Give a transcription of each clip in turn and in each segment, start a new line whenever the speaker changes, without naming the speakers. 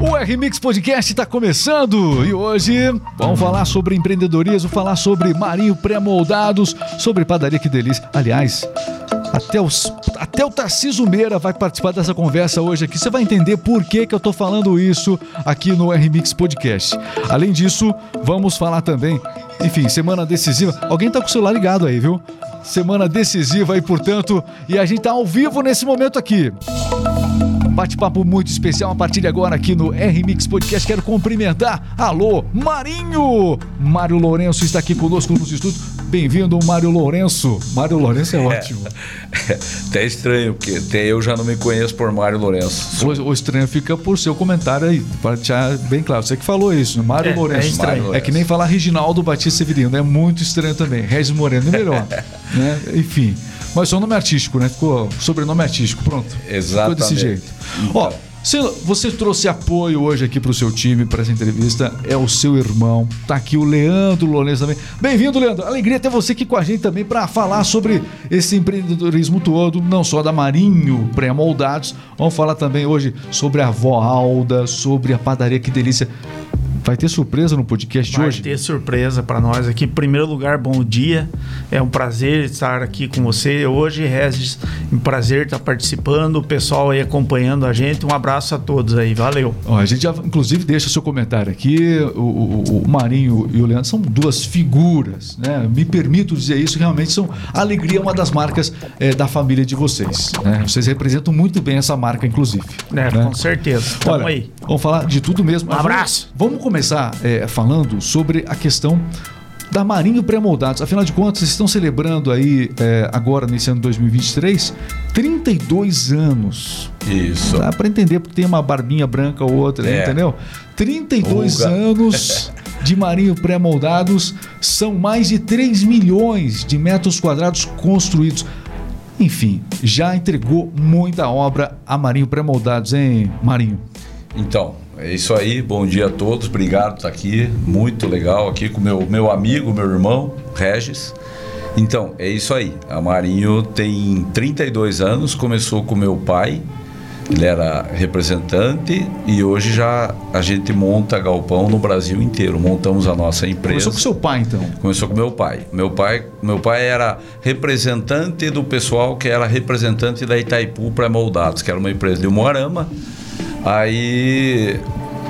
O R-Mix Podcast está começando e hoje vamos falar sobre empreendedorismo, falar sobre marinho pré-moldados, sobre padaria que delícia. Aliás, até, os, até o Tarciso Meira vai participar dessa conversa hoje aqui. Você vai entender por que, que eu tô falando isso aqui no R-Mix Podcast. Além disso, vamos falar também, enfim, semana decisiva. Alguém tá com o celular ligado aí, viu? Semana decisiva aí, portanto, e a gente tá ao vivo nesse momento aqui. Bate-papo muito especial a partir de agora aqui no R-Mix Podcast. Quero cumprimentar. Alô, Marinho! Mário Lourenço está aqui conosco nos estúdios. Bem-vindo, Mário Lourenço. Mário Lourenço é ótimo.
É, até estranho, porque até eu já não me conheço por Mário Lourenço.
O, o estranho fica por seu comentário aí, para deixar bem claro. Você que falou isso, Mário
É,
Lourenço.
é estranho.
Mário É que nem falar Reginaldo Batista Severino, é muito estranho também. Regis Moreno é melhor, né? Enfim. Mas só nome artístico, né? Ficou sobrenome artístico, pronto.
Exatamente.
Ficou desse jeito. Ó, você, você trouxe apoio hoje aqui pro seu time, para essa entrevista. É o seu irmão. Tá aqui o Leandro Lourenço também. Bem-vindo, Leandro. Alegria ter você aqui com a gente também para falar sobre esse empreendedorismo todo, não só da Marinho pré-moldados. Vamos falar também hoje sobre a avó Alda, sobre a padaria Que Delícia. Vai ter surpresa no podcast
Vai
hoje?
ter surpresa para nós aqui. Em primeiro lugar, bom dia. É um prazer estar aqui com você hoje, Regis. Um prazer estar participando, o pessoal aí acompanhando a gente. Um abraço a todos aí, valeu.
Ó, a gente já, inclusive, deixa seu comentário aqui. O, o- o Marinho e o Leandro são duas figuras, né? Me permito dizer isso, realmente são. Alegria é uma das marcas eh, da família de vocês. Né? Vocês representam muito bem essa marca, inclusive.
É,
né?
Com certeza. Tamo
Olha,
aí.
vamos falar de tudo mesmo.
Um
Mas vamos-
abraço.
Vamos, começar eh, falando sobre a questão da Marinho Pré-Moldados. Afinal de contas, vocês estão celebrando aí, eh, agora nesse ano 2023, 32 anos.
Isso.
Dá pra entender porque tem uma barbinha branca ou outra,
É.
entendeu? 32
Ruga.
anos de marinho pré-moldados, são mais de 3 milhões de metros quadrados construídos. Enfim, já entregou muita obra a Marinho Pré-Moldados, hein, Marinho?
Então, é isso aí. Bom dia a todos. Obrigado por estar aqui. Muito legal aqui com meu meu amigo, meu irmão, Regis. Então, é isso aí. A Marinho tem 32 anos, começou com meu pai. Ele era representante e hoje já a gente monta galpão no Brasil inteiro. Montamos a nossa empresa.
Começou com seu pai, então.
Começou com meu pai. Meu pai, meu pai era representante do pessoal que era representante da Itaipu Pré-Moldados, que era uma empresa de Moarama. Aí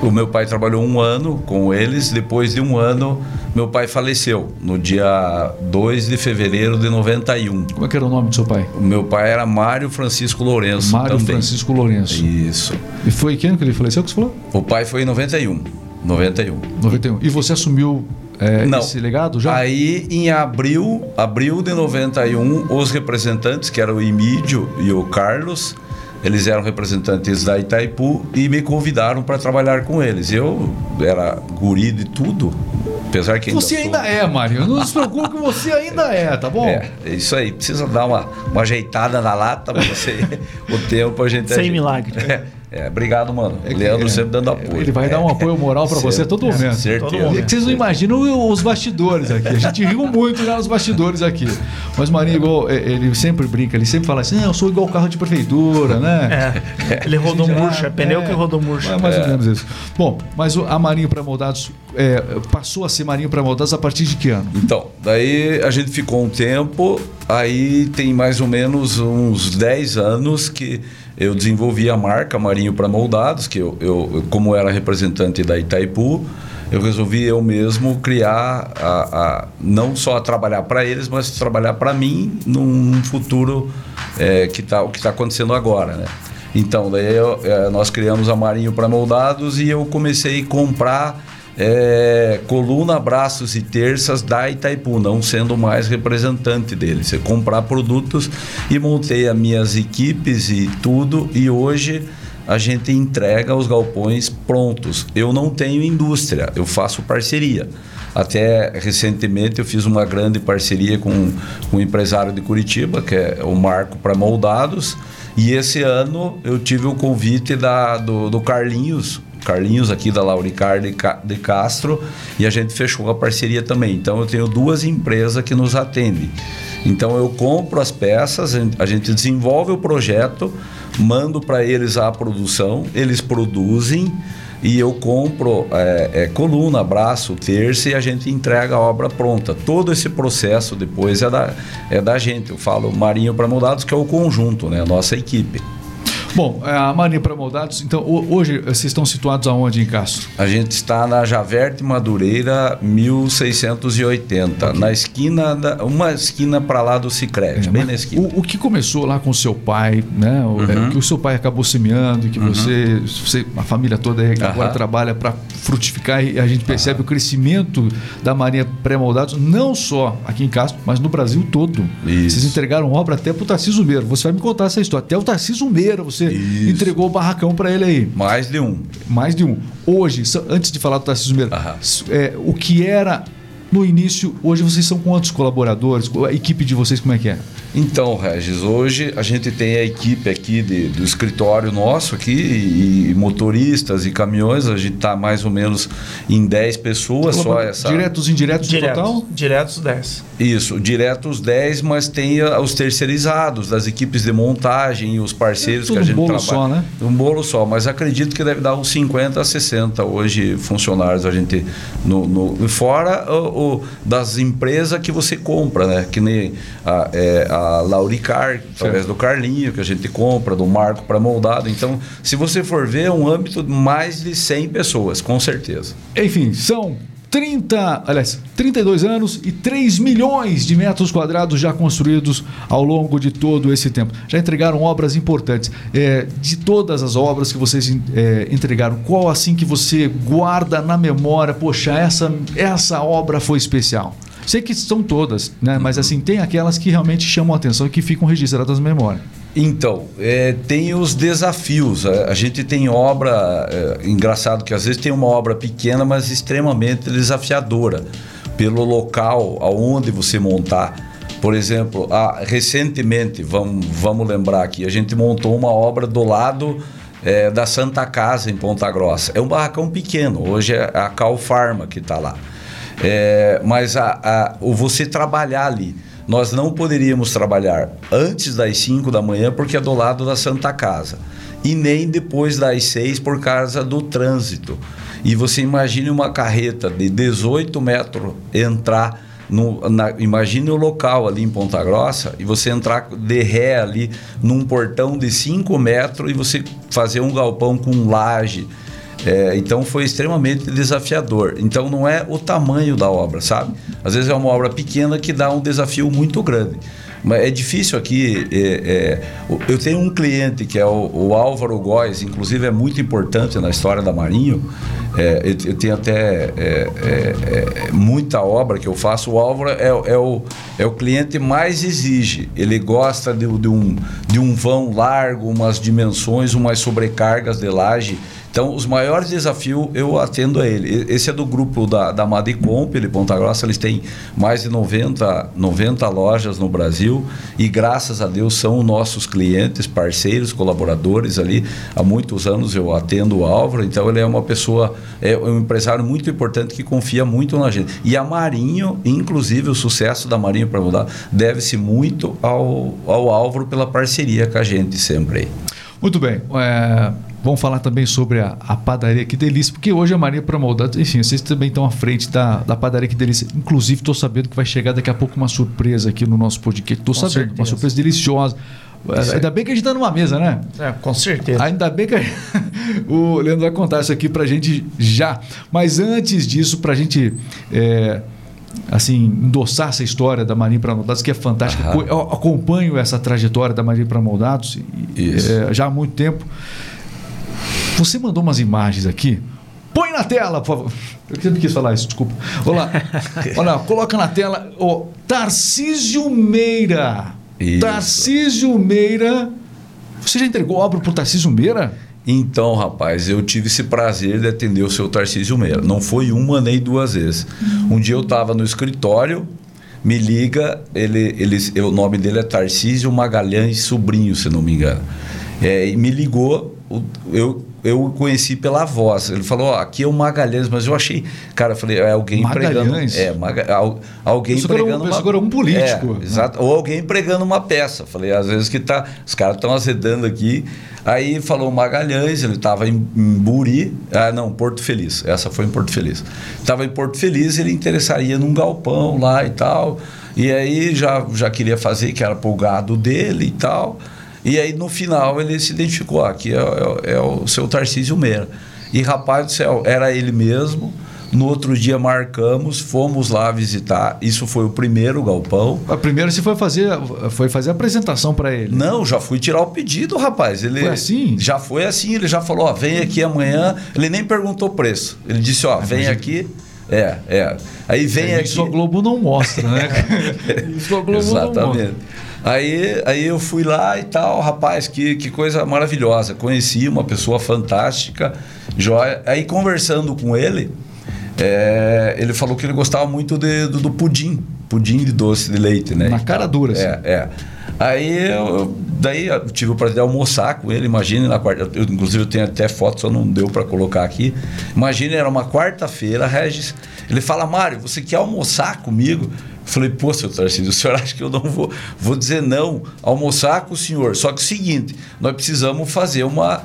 o meu pai trabalhou um ano com eles. Depois de um ano, meu pai faleceu no dia 2 de fevereiro de 91.
Como é que era o nome do seu pai?
O meu pai era Mário Francisco Lourenço.
Mário
também.
Francisco Lourenço.
Isso.
E foi que ano que ele faleceu que você falou?
O pai foi em 91. 91.
91. E você assumiu é,
Não.
esse legado já?
Aí, em abril, abril de 91, os representantes, que eram o Emílio e o Carlos, eles eram representantes da Itaipu e me convidaram para trabalhar com eles. Eu era guri de tudo, apesar que ainda
Você
sou.
ainda é, Marinho. Não se preocupe que você ainda é, tá bom?
É, é isso aí. Precisa dar uma, uma ajeitada na lata para você o tempo a gente.
Sem
ajeita.
milagre.
É, é, obrigado, mano.
É que-
Leandro
é,
sempre dando apoio.
Ele vai dar um apoio moral pra você a todo momento.
Certeza.
Todo momento.
É vocês não imaginam os bastidores aqui. A gente riu muito já nos bastidores aqui. Mas Marinho, igual, é, ele sempre brinca, ele sempre fala assim: "Ah, eu sou igual carro de prefeitura, né?
É, ele rodou
Já-
murcho, é pneu
é,
que rodou murcho.
É mais ou menos isso. Bom, mas o- a Marinho Pré-Moldados é, passou a ser Marinho Pré-Moldados a partir de que ano?
Então, daí a gente ficou um tempo, aí tem mais ou menos uns 10 anos que eu desenvolvi a marca Marinho para Moldados, que eu, eu, como era representante da Itaipu, eu resolvi eu mesmo criar, a, a- não só trabalhar para eles, mas trabalhar para mim num futuro é, que está o que está acontecendo agora, né? Então, daí eu- é, nós criamos a Marinho para Moldados e eu comecei a comprar é, coluna, braços e terças da Itaipu, não sendo mais representante deles. Eu comprar produtos e montei as minhas equipes e tudo, e hoje a gente entrega os galpões prontos. Eu não tenho indústria, eu faço parceria. Até recentemente eu fiz uma grande parceria com, com um empresário de Curitiba, que é o Marco para Moldados, e esse ano eu tive o convite da, do, do Carlinhos, Carlinhos aqui da Lauricar de, Ca- de Castro e a gente fechou a parceria também. Então eu tenho duas empresas que nos atendem. Então eu compro as peças, a gente desenvolve o projeto, mando para eles a produção, eles produzem, e eu compro é, é, coluna, braço, terça e a gente entrega a obra pronta. Todo esse processo depois é da, é da gente. Eu falo Marinho para Moldados, que é o conjunto, né? a nossa equipe.
Bom, é, a Marinha para Moldados, então hoje vocês estão situados aonde em Castro?
A gente está na Javerte Madureira 1680, okay. na esquina, da, uma esquina para lá do Cicred, é, bem na esquina.
O, o, que começou lá com o seu pai, né? O, é, uhum. que o seu pai acabou semeando, que uhum. você, você, a família toda agora uhum. trabalha para frutificar e a gente percebe o crescimento da Marinha Pré-Moldados, não só aqui em Castro, mas no Brasil todo. Isso. Vocês entregaram obra até para o Tarcísio Meira. Você vai me contar essa história. Até o Tarcísio Meira, você isso. entregou o barracão para ele aí.
Mais de um.
Mais de um. Hoje, antes de falar do Tarcísio Meira, é, o que era no início, hoje vocês são quantos colaboradores? A equipe de vocês como é que é?
Então, Regis, hoje a gente tem a equipe aqui de, do escritório nosso aqui, e, e motoristas e caminhões, a gente está mais ou menos em 10 pessoas, só essa...
Diretos e indiretos
diretos,
total?
Diretos 10.
Isso, diretos 10, mas tem os terceirizados, das equipes de montagem e os parceiros é que a gente
um
bolo
trabalha. Só, né?
Um bolo só, mas acredito que deve dar uns 50 a 60 hoje funcionários a gente no, no fora o, o, das empresas que você compra, né? Que nem a, é, a Lauricar, através do Carlinho, que a gente compra, do Marco para moldado. Então, se você for ver, é um âmbito de mais de 100 pessoas, com certeza.
Enfim, são 30, aliás, 32 anos e 3 milhões de metros quadrados já construídos ao longo de todo esse tempo. Já entregaram obras importantes. É, de todas as obras que vocês é, entregaram, qual assim que você guarda na memória? Poxa, essa, essa obra foi especial. Sei que são todas, né? mas assim, tem aquelas que realmente chamam a atenção e que ficam registradas na memória.
Então, é, tem os desafios. A, a gente tem obra, é, engraçado que às vezes tem uma obra pequena, mas extremamente desafiadora pelo local aonde você montar. Por exemplo, a, recentemente, vamos, vamos lembrar aqui, a gente montou uma obra do lado é, da Santa Casa, em Ponta Grossa. É um barracão pequeno, hoje é a Cal Pharma que está lá. É, mas a, a, o você trabalhar ali nós não poderíamos trabalhar antes das 5 da manhã porque é do lado da Santa Casa e nem depois das 6 por causa do trânsito. E você imagine uma carreta de 18 metros entrar no, na, imagine o local ali em Ponta Grossa e você entrar de ré ali num portão de 5 metros e você fazer um galpão com laje é, então foi extremamente desafiador. Então não é o tamanho da obra, sabe? Às vezes é uma obra pequena que dá um desafio muito grande. Mas é difícil aqui. É, é, eu tenho um cliente que é o, o, Álvaro Góes, inclusive é muito importante na história da Marinho. É, eu, eu, tenho até é, é, muita obra que eu faço. O Álvaro é, o, é o cliente mais exige. Ele gosta de, de, um, de um vão largo, umas dimensões, umas sobrecargas de laje então, os maiores desafios eu atendo a ele. Esse é do grupo da, da Madicomp, de Ponta Grossa. Eles têm mais de 90, 90 lojas no Brasil e, graças a Deus, são nossos clientes, parceiros, colaboradores ali. Há muitos anos eu atendo o Álvaro, então ele é uma pessoa, é um empresário muito importante que confia muito na gente. E a Marinho, inclusive, o sucesso da Marinho para mudar, deve-se muito ao, ao Álvaro pela parceria com a gente sempre.
Muito bem. É, vamos falar também sobre a, a, padaria Que Delícia, porque hoje a Maria Promoldados, enfim, vocês também estão à frente da, da padaria Que Delícia. Inclusive, estou sabendo que vai chegar daqui a pouco uma surpresa aqui no nosso podcast. Estou sabendo, certeza. uma surpresa deliciosa. É, ainda bem que a gente está numa mesa, né?
É, com certeza.
Ainda bem que o Leandro vai contar isso aqui para a gente já. Mas antes disso, para a gente. É, assim, endossar essa história da Marinha para Moldados, que é fantástica. Eu acompanho essa trajetória da Marinha para Moldados é, já há muito tempo. Você mandou umas imagens aqui. Põe na tela, por favor. Eu sempre quis falar isso, desculpa. Olá, olha, coloca na tela. Oh, Tarcísio Meira. Isso. Tarcísio Meira. Você já entregou obra para o Tarcísio Meira?
Então, rapaz, eu tive esse prazer de atender o seu Tarcísio Meira. Não foi uma nem duas vezes. Um dia eu estava no escritório, me liga, ele, ele, o nome dele é Tarcísio Magalhães Sobrinho, se não me engano. É, me ligou, eu eu o conheci pela voz. Ele falou, ó, aqui é o Magalhães, mas eu achei, cara, eu falei, é alguém
Magalhães?
pregando, é, Maga, al- alguém
um-
pregando
pensou que era um político,
É,
né?
exato, ou alguém pregando uma peça. Falei, às vezes que tá, os caras estão azedando aqui. Aí falou Magalhães, ele estava em, em Buri, ah, não, Porto Feliz. Essa foi em Porto Feliz. Estava em Porto Feliz, ele interessaria num galpão lá e tal. E aí já, já queria fazer, que era pro gado dele e tal. E aí no final ele se identificou, ah, aqui é, é- é o seu Tarcísio Meira. E rapaz do céu, era ele mesmo. No outro dia marcamos, fomos lá visitar. Isso foi o primeiro galpão.
A primeira você foi fazer, foi fazer a apresentação para ele.
Não, já fui tirar o pedido, rapaz. Ele
Foi assim?
Já foi assim. Ele já falou, ó, vem aqui amanhã. Ele nem perguntou o preço. Ele disse, ó, vem
mas-
aqui. É, é. Aí vem aqui.
Isso a Globo não mostra, né? Isso a Globo não
Exatamente.
mostra.
Aí, aí eu fui lá e tal, rapaz, que, que coisa maravilhosa. Conheci uma pessoa fantástica, joia. Aí conversando com ele, é, ele falou que ele gostava muito de- do, do pudim, pudim de doce de leite, né?
Na cara dura, assim.
É, é. Aí eu, daí eu tive o prazer de almoçar com ele, imagine na quarta, eu, inclusive eu tenho até foto, só não deu para colocar aqui. Imagine, era uma quarta-feira, Regis, ele fala, Mário, você quer almoçar comigo? Falei, pô, seu Tarcísio, o senhor acha que eu não vou, vou dizer não, almoçar com o senhor? Só que o seguinte, nós precisamos fazer uma,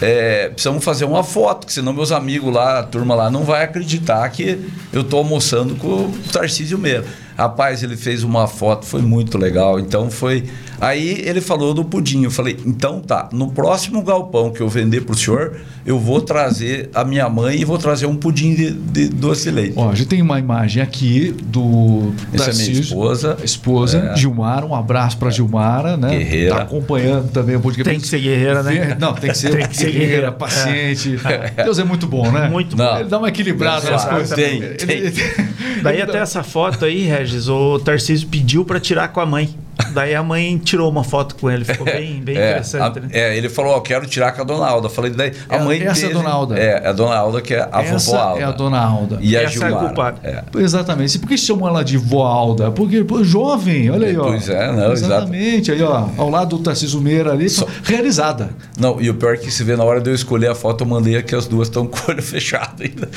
é, precisamos fazer uma foto, que senão meus amigos lá, a turma lá, não vai acreditar que eu estou almoçando com o Tarcísio Meira. Rapaz, ele fez uma foto, foi muito legal. Então foi. Aí ele falou do pudim. Eu falei, então tá, no próximo galpão que eu vender pro senhor, eu vou trazer a minha mãe e vou trazer um pudim de, de doce de leite.
Ó, a gente tem uma imagem aqui do
Essa é minha
Tarcísio,
esposa.
esposa
É.
Gilmara, um abraço para Gilmara, né?
Guerreira.
Tá acompanhando também o podcast.
Tem que ser guerreira, né?
Não, tem que ser,
Tem que ser
guerreira,
guerreira.
paciente. Deus é muito bom, né?
Muito
Não.
bom.
Ele dá uma equilibrada nas coisas.
Tem, tem.
ele-
Daí até essa foto aí, Regis, o Tarcísio pediu para tirar com a mãe. Daí a mãe tirou uma foto com ele, ficou bem, bem
É,
interessante,
a-
né?
é, ele falou, ó, quero tirar com a dona Alda. Falei, daí, a
É,
mãe
essa é a
dele-
dona Alda.
É, é a dona Alda que é a
Essa
vovó Alda.
é a dona Alda.
E a
Essa é a culpada.
É.
Exatamente. E por que chamam ela de vó Alda? Porque pô, jovem, olha aí, ó.
Pois é, não,
Exatamente. Aí, ó, ao lado do Tarcísio Meira ali, só- realizada.
Não, e o pior é que se vê na hora de eu escolher a foto, eu mandei aqui as duas estão com o olho fechado ainda.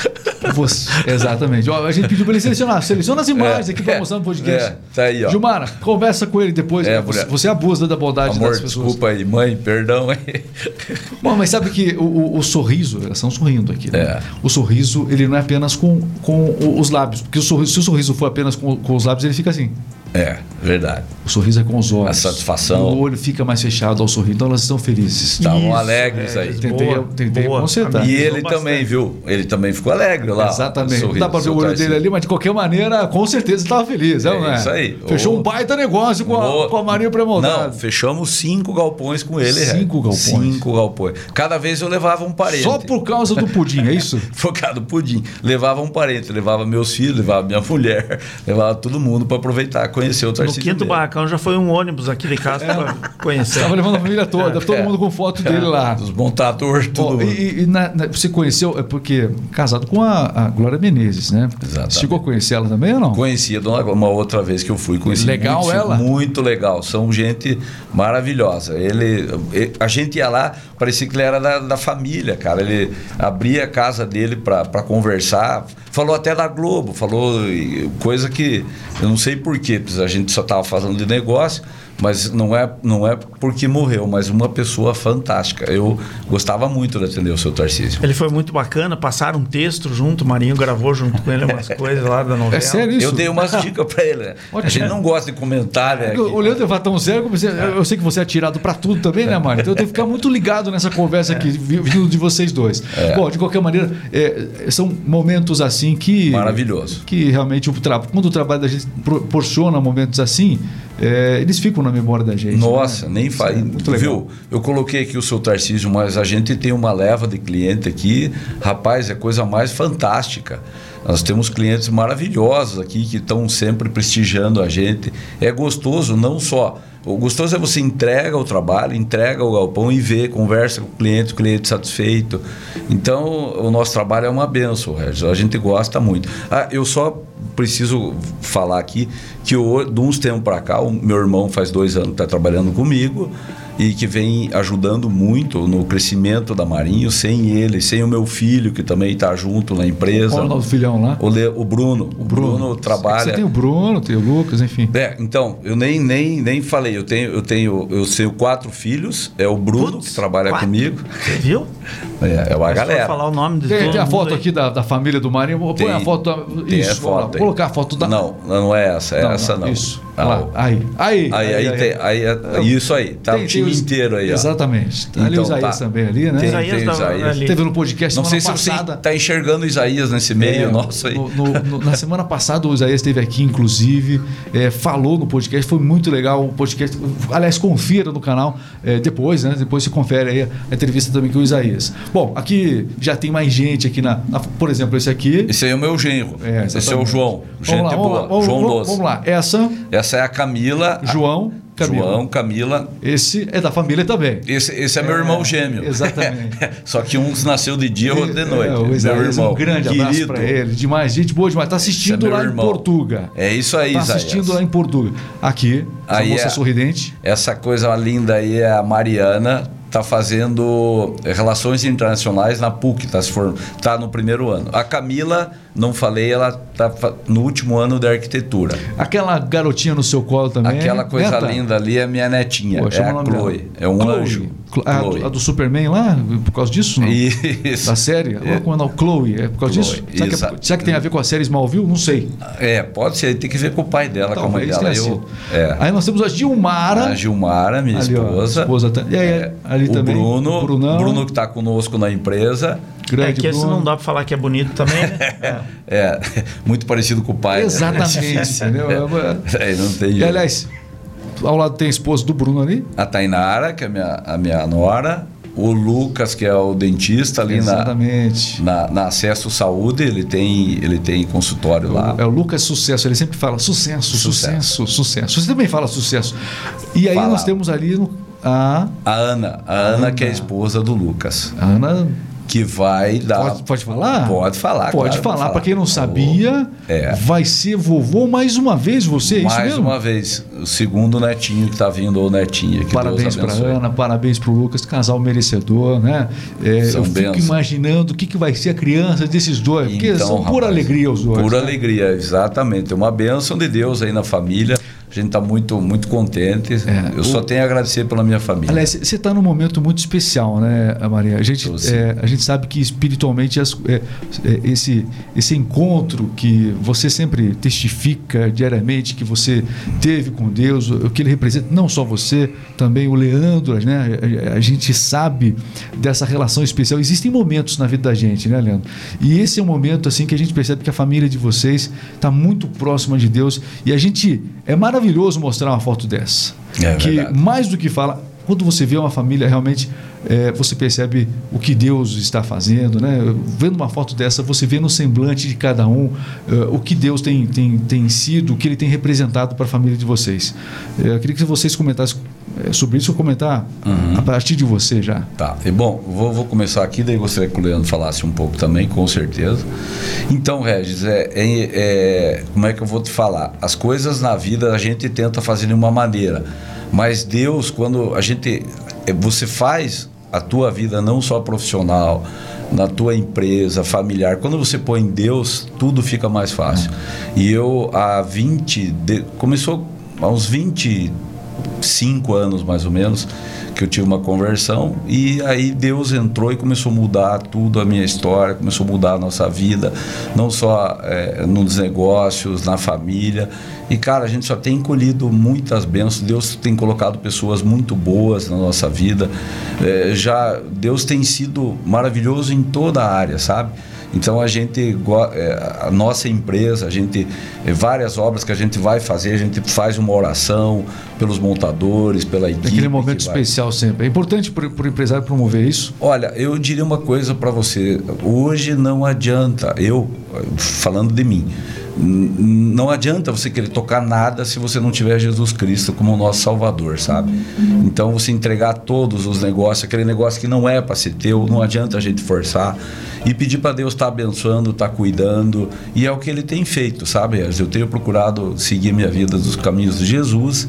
Você, exatamente. Ó, a gente pediu para ele selecionar. Seleciona as imagens aqui para
é,
mostrar no podcast.
é, tá aí, ó.
Gilmara, conversa com ele depois.
É,
você,
mulher.
você abusa da bondade
Amor,
das pessoas.
desculpa aí, mãe, perdão aí.
Bom, mas sabe que o, o- o sorriso, elas estão sorrindo aqui. Né?
É.
O sorriso, ele não é apenas com, com os lábios. Porque o sorriso, se o sorriso for apenas com, com os lábios, ele fica assim.
É, verdade.
O sorriso é com os olhos.
A satisfação.
O olho fica mais fechado ao sorrir. Então elas estão felizes.
Estavam
Isso,
alegres
é,
aí.
Tentei-
boa,
tentei
boa.
consertar.
E ele
bastante.
também, viu? Ele também ficou alegre lá.
Exatamente.
sorriso,
não dá para ver o olho
Tarcísio.
dele ali, mas de qualquer maneira, com certeza estava feliz, é,
É
não é?
isso aí.
Fechou
Ô.
um baita negócio com a,
Boa.
com a Maria
Não,
Premoldada.
fechamos cinco galpões com ele.
Cinco
Ré.
galpões?
Cinco galpões. Cada vez eu levava um parente.
Só por causa do pudim, é isso?
Focado pudim. Levava um parente, levava meus filhos, levava minha mulher, levava todo mundo para aproveitar, conhecer o
No quinto barracão já foi um ônibus aqui de casa para conhecer.
Estava levando a família toda, todo
É.
mundo com foto dele lá.
Os montadores, tudo.
Bom, e, e na- na- você conheceu, é porque casado com a, a Glória Menezes, né?
Exatamente.
Você chegou a conhecer ela também ou não?
Conhecia uma outra vez que eu fui, conheci
Legal
muito,
ela?
Muito legal, são gente maravilhosa. Ele, a gente ia lá, parecia que ele era da, da família, cara. Ele abria a casa dele para conversar, falou até da Globo, falou coisa que eu não sei porquê, a gente só estava falando de negócio. Mas não é, não é porque morreu, mas uma pessoa fantástica. Eu gostava muito de atender o seu Tarcísio.
Ele foi muito bacana, passaram um texto junto, o Marinho gravou junto com ele umas coisas lá da novela.
É sério isso?
Eu dei umas dicas para ele. né? A gente não gosta de comentar, né?
O Leandro levar tão você- eu sei que você é tirado pra tudo também, né, Mário? Então eu tenho que ficar muito ligado nessa conversa aqui, vi- vindo de vocês dois.
É.
Bom, de qualquer maneira, é, são momentos assim que.
Maravilhoso.
Que realmente, o quando o trabalho da gente proporciona momentos assim, é, eles ficam na memória da gente.
Nossa,
né?
nem faz.
é muito legal.
Viu? Eu coloquei aqui o seu Tarcísio, mas a gente tem uma leva de cliente aqui. Rapaz, é coisa mais fantástica. Nós temos clientes maravilhosos aqui que estão sempre prestigiando a gente. É gostoso, não só. O gostoso é você entrega o trabalho, entrega o galpão e vê, conversa com o cliente, o cliente satisfeito. Então, o nosso trabalho é uma benção, Regis. A gente gosta muito. Ah, eu só preciso falar aqui que eu, de uns tempos para cá, o meu irmão faz dois anos está trabalhando comigo e que vem ajudando muito no crescimento da Marinho. Sem ele, sem o meu filho, que também está junto na empresa.
Qual é o nome do filhão lá?
O, Le, o Bruno. O Bruno, Bruno trabalha. Você
tem o Bruno, tem o Lucas, enfim.
É, então, eu nem, nem, nem falei. Eu tenho, eu tenho, eu tenho quatro filhos. É o Bruno Putz, que trabalha quatro. comigo.
Você viu?
É, é uma galera.
falar o nome
tem, tem a foto aqui da, da família do Marinho. Põe tem, a foto. Da,
tem isso, a foto
vou colocar a foto da.
Não, não é essa. É não, essa não.
Isso. Ah, aí. Aí.
Aí, aí, aí, tem, aí, é, isso aí. Tá tem, o time os, inteiro aí. Ó.
Exatamente. Tá ali o então, Isaías tá. também ali, né?
Tem, Isaías, tem
Isaías. Teve no podcast
Não sei se passada. você está enxergando o Isaías nesse meio é, nosso aí.
No, no, na semana passada o Isaías esteve aqui, inclusive, é, falou no podcast, foi muito legal o podcast. Aliás, confira no canal é, depois, né? Depois você confere aí a entrevista também com o Isaías. Bom, aqui já tem mais gente aqui na, na por exemplo, esse aqui.
Esse aí é o meu genro. É, esse é o João. Gente
lá,
boa.
Vamos,
João
vamos, Vamos lá. Essa.
Essa é a Camila.
João.
Camila. João, Camila.
Esse é da família também.
Esse, esse é, é meu irmão gêmeo.
Exatamente.
Só que um nasceu de dia, outro de noite. É,
o Isaías, meu irmão. um grande Querido. abraço para ele. Demais, gente boa demais. Está assistindo é lá irmão. em Portugal.
É isso aí,
Está assistindo lá em Portugal. Aqui, essa aí moça
é,
sorridente.
Essa coisa linda aí é a Mariana está fazendo relações internacionais na PUC, está tá no primeiro ano. A Camila não falei, ela tá no último ano de arquitetura.
Aquela garotinha no seu colo também.
Aquela coisa Neta? linda ali é minha netinha. Pô, é a Chloe. Dela. É um Chloe. anjo.
A, a, do Superman lá? Por causa disso? Não? Isso. Da série? É. Ou não, Chloe. É por causa Chloe. disso? Será que, é, será que, tem a ver com a série Smallville? Não sei.
É, pode ser. Tem que ver com o pai dela, Talvez com a mãe dela. Eu,
é. Aí nós temos a Gilmara.
A Gilmara, minha ali, esposa.
Ó, esposa e aí, é, ali
o
também.
Bruno. O Brunão. Bruno que está conosco na empresa.
Grande é que esse não dá para falar que é bonito também,
né? é, muito parecido com o pai.
Né? Exatamente, né? entendeu?
É, não tem
e, aliás, ao lado tem a esposa do Bruno ali.
A Tainara, que é a minha, a minha nora. O Lucas, que é o dentista ali
Exatamente.
Na, na, na Acesso Saúde, ele tem, ele tem consultório
é
lá.
É o Lucas Sucesso, ele sempre fala sucesso, sucesso, sucesso. sucesso. Você também fala sucesso. E aí fala. nós temos ali no, a...
A Ana, a Ana, Ana, que é a esposa do Lucas.
A Ana
que vai dar.
Pode, pode falar?
Pode falar.
Pode claro, falar. Para quem não sabia, é. vai ser vovô mais uma vez você, é
mais
isso
uma vez. O segundo netinho que está vindo, ou netinha. Que
parabéns para Ana, parabéns para o Lucas, casal merecedor, né? É, eu fico imaginando o que, que vai ser a criança desses dois, porque então, são pura alegria os dois.
Pura né? alegria, exatamente. É uma bênção de Deus aí na família. A gente está muito, muito contente. É, eu o... só tenho a agradecer pela minha família.
Aliás, você está num momento muito especial, né, Maria? A gente, é, a gente sabe que espiritualmente as, é, é, esse, esse encontro que você sempre testifica diariamente, que você teve com Deus, o que ele representa, não só você, também o Leandro, né? A, a gente sabe dessa relação especial. Existem momentos na vida da gente, né, Leandro? E esse é um momento assim que a gente percebe que a família de vocês está muito próxima de Deus e a gente é maravilhoso maravilhoso mostrar uma foto dessa. É, que verdade. mais do que fala, quando você vê uma família realmente é, você percebe o que Deus está fazendo, né? Vendo uma foto dessa, você vê no semblante de cada um uh, o que Deus tem, tem, tem sido, o que Ele tem representado para a família de vocês. É, eu queria que vocês comentassem é, sobre isso, eu comentar uhum. a partir de você já.
Tá. E bom, vou, vou, começar aqui, daí gostaria que o Leandro falasse um pouco também, com certeza. Então, Regis, é, é, é, como é que eu vou te falar? As coisas na vida a gente tenta fazer de uma maneira, mas Deus, quando a gente você faz a tua vida não só profissional, na tua empresa, familiar, quando você põe Deus, tudo fica mais fácil. E eu há 20, de, começou há uns 25 anos mais ou menos, que eu tive uma conversão e aí Deus entrou e começou a mudar tudo a minha história, começou a mudar a nossa vida, não só é, nos negócios, na família. E cara, a gente só tem colhido muitas bênçãos. Deus tem colocado pessoas muito boas na nossa vida. É, já Deus tem sido maravilhoso em toda a área, sabe? Então a gente, é, a nossa empresa, a gente, é, várias obras que a gente vai fazer, a gente faz uma oração pelos montadores, pela equipe.
Aquele momento especial sempre. É importante para o empresário promover isso?
Olha, eu diria uma coisa para você. Hoje não adianta, eu, falando de mim, não adianta você querer tocar nada se você não tiver Jesus Cristo como nosso Salvador, sabe? Então você entregar todos os negócios, aquele negócio que não é para ser teu, não adianta a gente forçar e pedir para Deus estar tá abençoando, estar tá cuidando, e é o que ele tem feito, sabe? Eu tenho procurado seguir minha vida dos caminhos de Jesus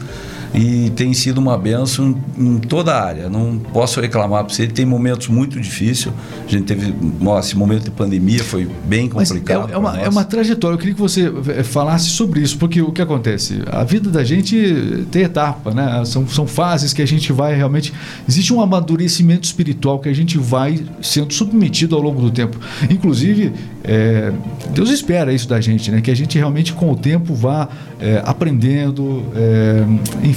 e tem sido uma benção em toda a área. Não posso reclamar para você. Tem momentos muito difíceis. A gente teve nossa, esse momento de pandemia foi bem complicado.
É, é, uma, é uma trajetória. Eu queria que você eh, falasse sobre isso, porque o que acontece? A vida da gente tem etapa, né? São, são fases que a gente vai realmente. Existe um amadurecimento espiritual que a gente vai sendo submetido ao longo do tempo. Inclusive, é, Deus espera isso da gente, né? Que a gente realmente com o tempo vá é, aprendendo, é,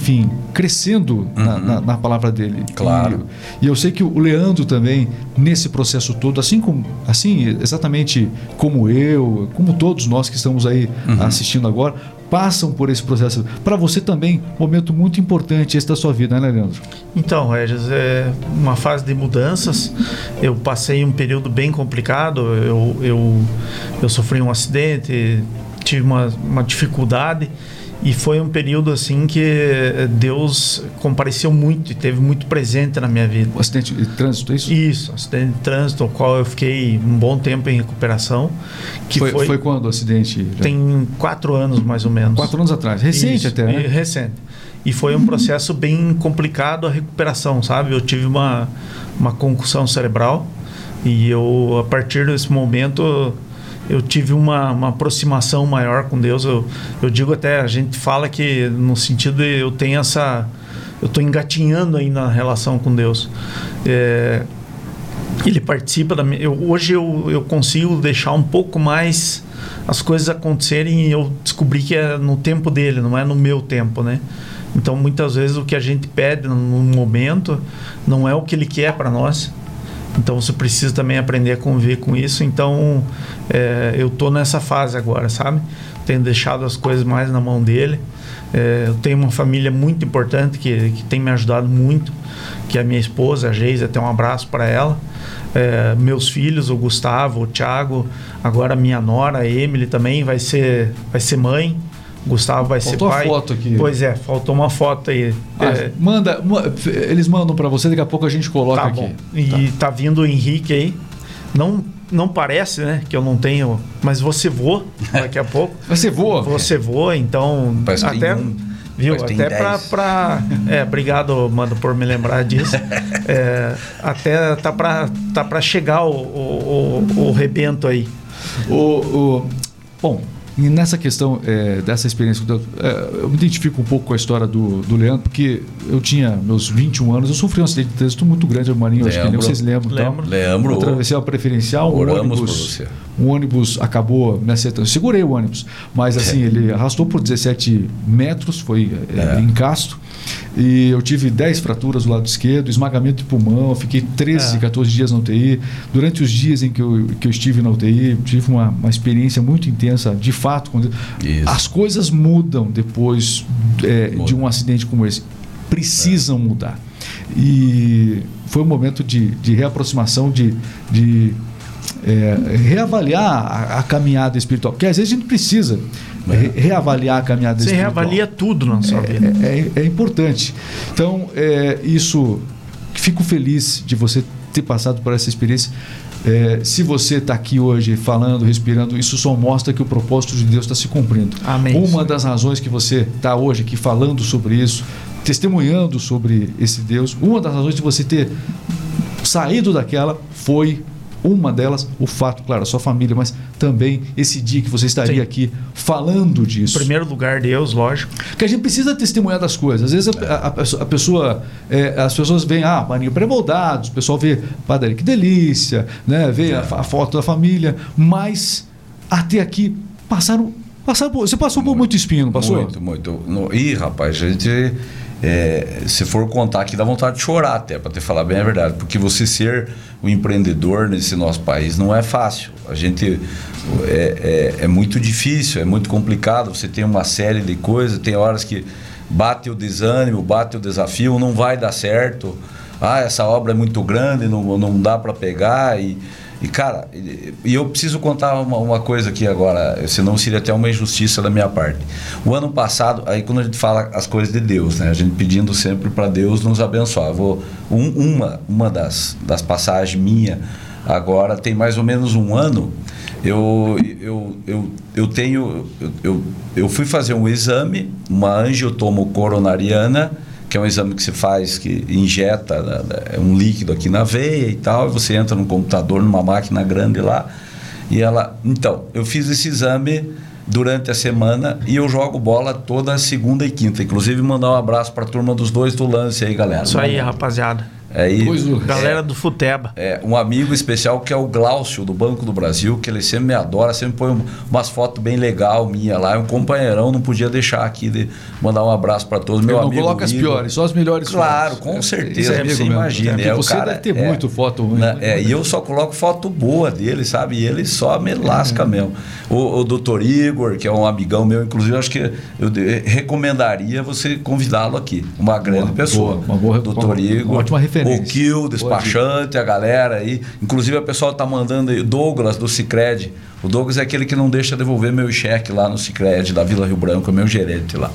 enfim, crescendo uhum. na, na, na, palavra dele.
Claro.
E, e, eu sei que o Leandro também nesse processo todo, assim como, assim exatamente como eu, como todos nós que estamos aí uhum. assistindo agora, passam por esse processo. Para você também, momento muito importante esse da sua vida, né, Leandro?
Então, Regis, é uma fase de mudanças. Eu passei um período bem complicado. Eu, eu, eu sofri um acidente, tive uma, uma dificuldade e foi um período assim que Deus compareceu muito e teve muito presente na minha vida.
Um acidente de trânsito, é isso?
Isso, acidente de trânsito, ao qual eu fiquei um bom tempo em recuperação.
Que foi, foi, foi quando o acidente?
Tem quatro anos mais ou menos.
Quatro anos atrás, recente
isso,
até, né?
Recente. E foi um processo bem complicado a recuperação, sabe? Eu tive uma, uma concussão cerebral e eu, a partir desse momento, eu tive uma, uma aproximação maior com Deus. Eu, eu digo até, a gente fala que no sentido de eu tenho essa. Eu estou engatinhando aí na relação com Deus. É, ele participa da minha. Eu, hoje eu, eu consigo deixar um pouco mais as coisas acontecerem e eu descobri que é no tempo dele, não é no meu tempo, né? Então muitas vezes o que a gente pede no momento não é o que ele quer para nós. Então você precisa também aprender a conviver com isso. Então é, eu tô nessa fase agora, sabe? Tenho deixado as coisas mais na mão dele. É, eu tenho uma família muito importante que, que tem me ajudado muito, que é a minha esposa, a Geise, até um abraço para ela. É, meus filhos, o Gustavo, o Thiago, agora minha nora, a Emily também vai ser, vai ser mãe. Gustavo vai faltou ser pai.
foto aqui.
Pois é, faltou uma foto aí.
Ah, é... Manda, eles mandam para você, daqui a pouco a gente coloca
tá
aqui.
Bom. E tá. tá vindo o Henrique aí. Não não parece, né, que eu não tenho, mas você voa daqui a pouco.
você voa?
Você voa, então
Parece até
viu, até para para é, obrigado, mano, por me lembrar disso. É, até tá para tá para chegar o, o, o, o rebento aí.
O, o bom, e nessa questão é, dessa experiência, é, eu me identifico um pouco com a história do, do Leandro, porque eu tinha meus 21 anos, eu sofri um acidente de trânsito muito grande no Marinho, acho que nem vocês lembram.
Lembro. Lembro.
Eu atravessei a preferencial, um ônibus, um ônibus acabou me acertando. segurei o ônibus, mas assim, é. ele arrastou por 17 metros, foi é, é. encasto. E eu tive 10 fraturas do lado esquerdo, esmagamento de pulmão, fiquei 13, é. 14 dias na UTI. Durante os dias em que eu, que eu estive na UTI, tive uma, uma experiência muito intensa, de fato. Quando... As coisas mudam depois é, Muda. de um acidente como esse. Precisam é. mudar. E foi um momento de, de reaproximação, de, de é, reavaliar a, a, caminhada espiritual. Porque às vezes a gente precisa re, reavaliar a caminhada
Você
espiritual.
Você reavalia tudo na sua
é,
vida.
É, é, é importante. Então, é, isso. Fico feliz de você ter passado por essa experiência. É, se você está aqui hoje falando, respirando, isso só mostra que o propósito de Deus está se cumprindo.
Amém.
Uma das razões que você está hoje aqui falando sobre isso, testemunhando sobre esse Deus, uma das razões de você ter saído daquela foi uma delas, o fato, claro, a sua família, mas também esse dia que você estaria Sim. aqui falando disso.
Em primeiro lugar, Deus, lógico.
Que a gente precisa testemunhar das coisas. Às vezes a, a, a pessoa, é, as pessoas veem, ah, maninho pré-moldados, o pessoal vê, padre, que delícia, né? vê é. a, a, foto da família, mas até aqui passaram. passaram você passou por muito espinho, não passou?
Muito, muito. No, ih, rapaz, a gente é, se for contar aqui, dá vontade de chorar até, para te falar bem a verdade. Porque você ser um empreendedor nesse nosso país não é fácil. A gente é, é, é muito difícil, é muito complicado. Você tem uma série de coisas, tem horas que bate o desânimo, bate o desafio, não vai dar certo. Ah, essa obra é muito grande, não, não dá para pegar. E, e, cara, e eu preciso contar uma, uma, coisa aqui agora, senão seria até uma injustiça da minha parte. O ano passado, aí quando a gente fala as coisas de Deus, né? A gente pedindo sempre para Deus nos abençoar. vou, um, uma uma das, das passagens minha agora tem mais ou menos um ano. Eu, eu, eu, eu tenho. Eu, eu, eu fui fazer um exame, uma angiotomo coronariana, que é um exame que se faz, que injeta né, né, é um líquido aqui na veia e tal, e você entra no computador, numa máquina grande lá, e ela. Então, eu fiz esse exame durante a semana e eu jogo bola toda segunda e quinta. Inclusive, mandar um abraço para a turma dos dois do lance aí, galera.
Isso aí, rapaziada.
Aí,
Galera é, do Futeba.
É, um amigo especial que é o Glaucio, do Banco do Brasil, que ele sempre me adora, sempre põe umas fotos bem legal minha lá. É um companheirão, não podia deixar aqui de mandar um abraço para todos. Meu
não
amigo.
Não coloca as piores, só as melhores
claro, fotos. Com é, certeza. É você imagina.
É, você cara, deve ter é, muito foto ruim.
Né, é, e eu só coloco foto boa dele, sabe? E ele só me lasca é. mesmo. O, o doutor Igor, que é um amigão meu, inclusive, acho que eu recomendaria você convidá-lo aqui. Uma grande boa, pessoa.
Boa, uma boa
doutor Igor. Uma
ótima referência.
O Kill, despachante, a galera aí. Inclusive, a pessoa tá mandando aí, Douglas do Cicred. O Douglas é aquele que não deixa devolver meu cheque lá no Cicred da Vila Rio Branco, é meu gerente lá.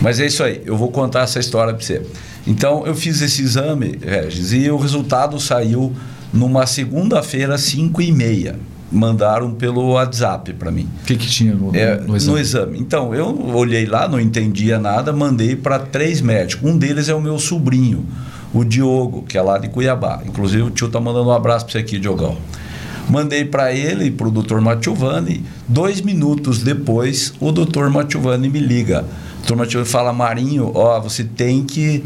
Mas é isso aí, eu vou contar essa história para você. Então, eu fiz esse exame, Regis, e o resultado saiu numa segunda-feira, 5 e meia mandaram pelo WhatsApp para mim.
O que, que tinha no,
é,
no, exame?
no, exame? Então, eu olhei lá, não entendia nada, mandei para três médicos. Um deles é o meu sobrinho o Diogo, que é lá de Cuiabá. Inclusive o tio tá mandando um abraço para você aqui, Diogão. Mandei para ele e para o doutor Matiovani. Dois minutos depois, o doutor Matiovani me liga. O doutor Matiovani fala, Marinho, ó, você tem que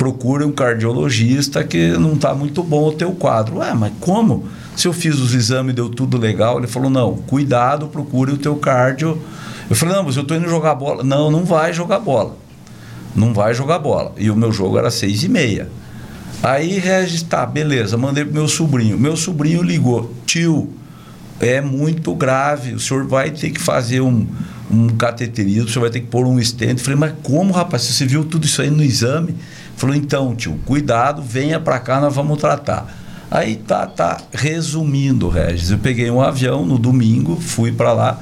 procure um cardiologista que não está muito bom o teu quadro. Ué, mas como? Se eu fiz os exames deu tudo legal, ele falou, não, cuidado, procure o teu cardio. Eu falei, não, mas eu estou indo jogar bola. Não, não vai jogar bola. Não vai jogar bola. E o meu jogo era seis e meia. Aí, Regis, tá, beleza, mandei pro meu sobrinho. Meu sobrinho ligou, tio, é muito grave, o senhor vai ter que fazer um, um cateterismo, o senhor vai ter que pôr um stent. Falei, mas como, rapaz, você viu tudo isso aí no exame? Falou, então, tio, cuidado, venha para cá, nós vamos tratar. Aí tá, tá, resumindo, Regis, eu peguei um avião no domingo, fui para lá.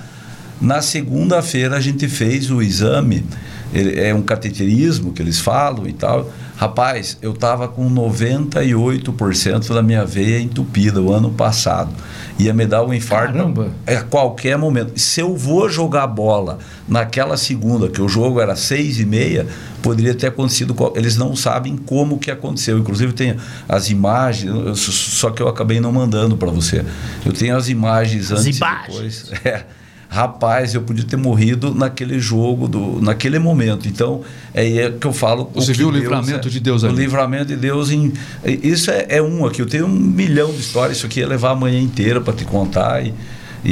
Na segunda-feira a gente fez o exame, é um cateterismo que eles falam e tal. Rapaz, eu estava com 98% da minha veia entupida o ano passado. Ia me dar um infarto
Caramba.
a qualquer momento. Se eu vou jogar bola naquela segunda, que o jogo era seis e meia, poderia ter acontecido. Eles não sabem como que aconteceu. Inclusive tem as imagens, só que eu acabei não mandando para você. Eu tenho as imagens antes as imagens. e depois. É rapaz, eu podia ter morrido naquele jogo, do, naquele momento. Então, é aí que eu falo.
Você viu o livramento
é,
de Deus ali?
O livramento de Deus em. Isso é, é, um aqui. Eu tenho um milhão de histórias. Isso aqui ia levar a manhã inteira para te contar. E, e,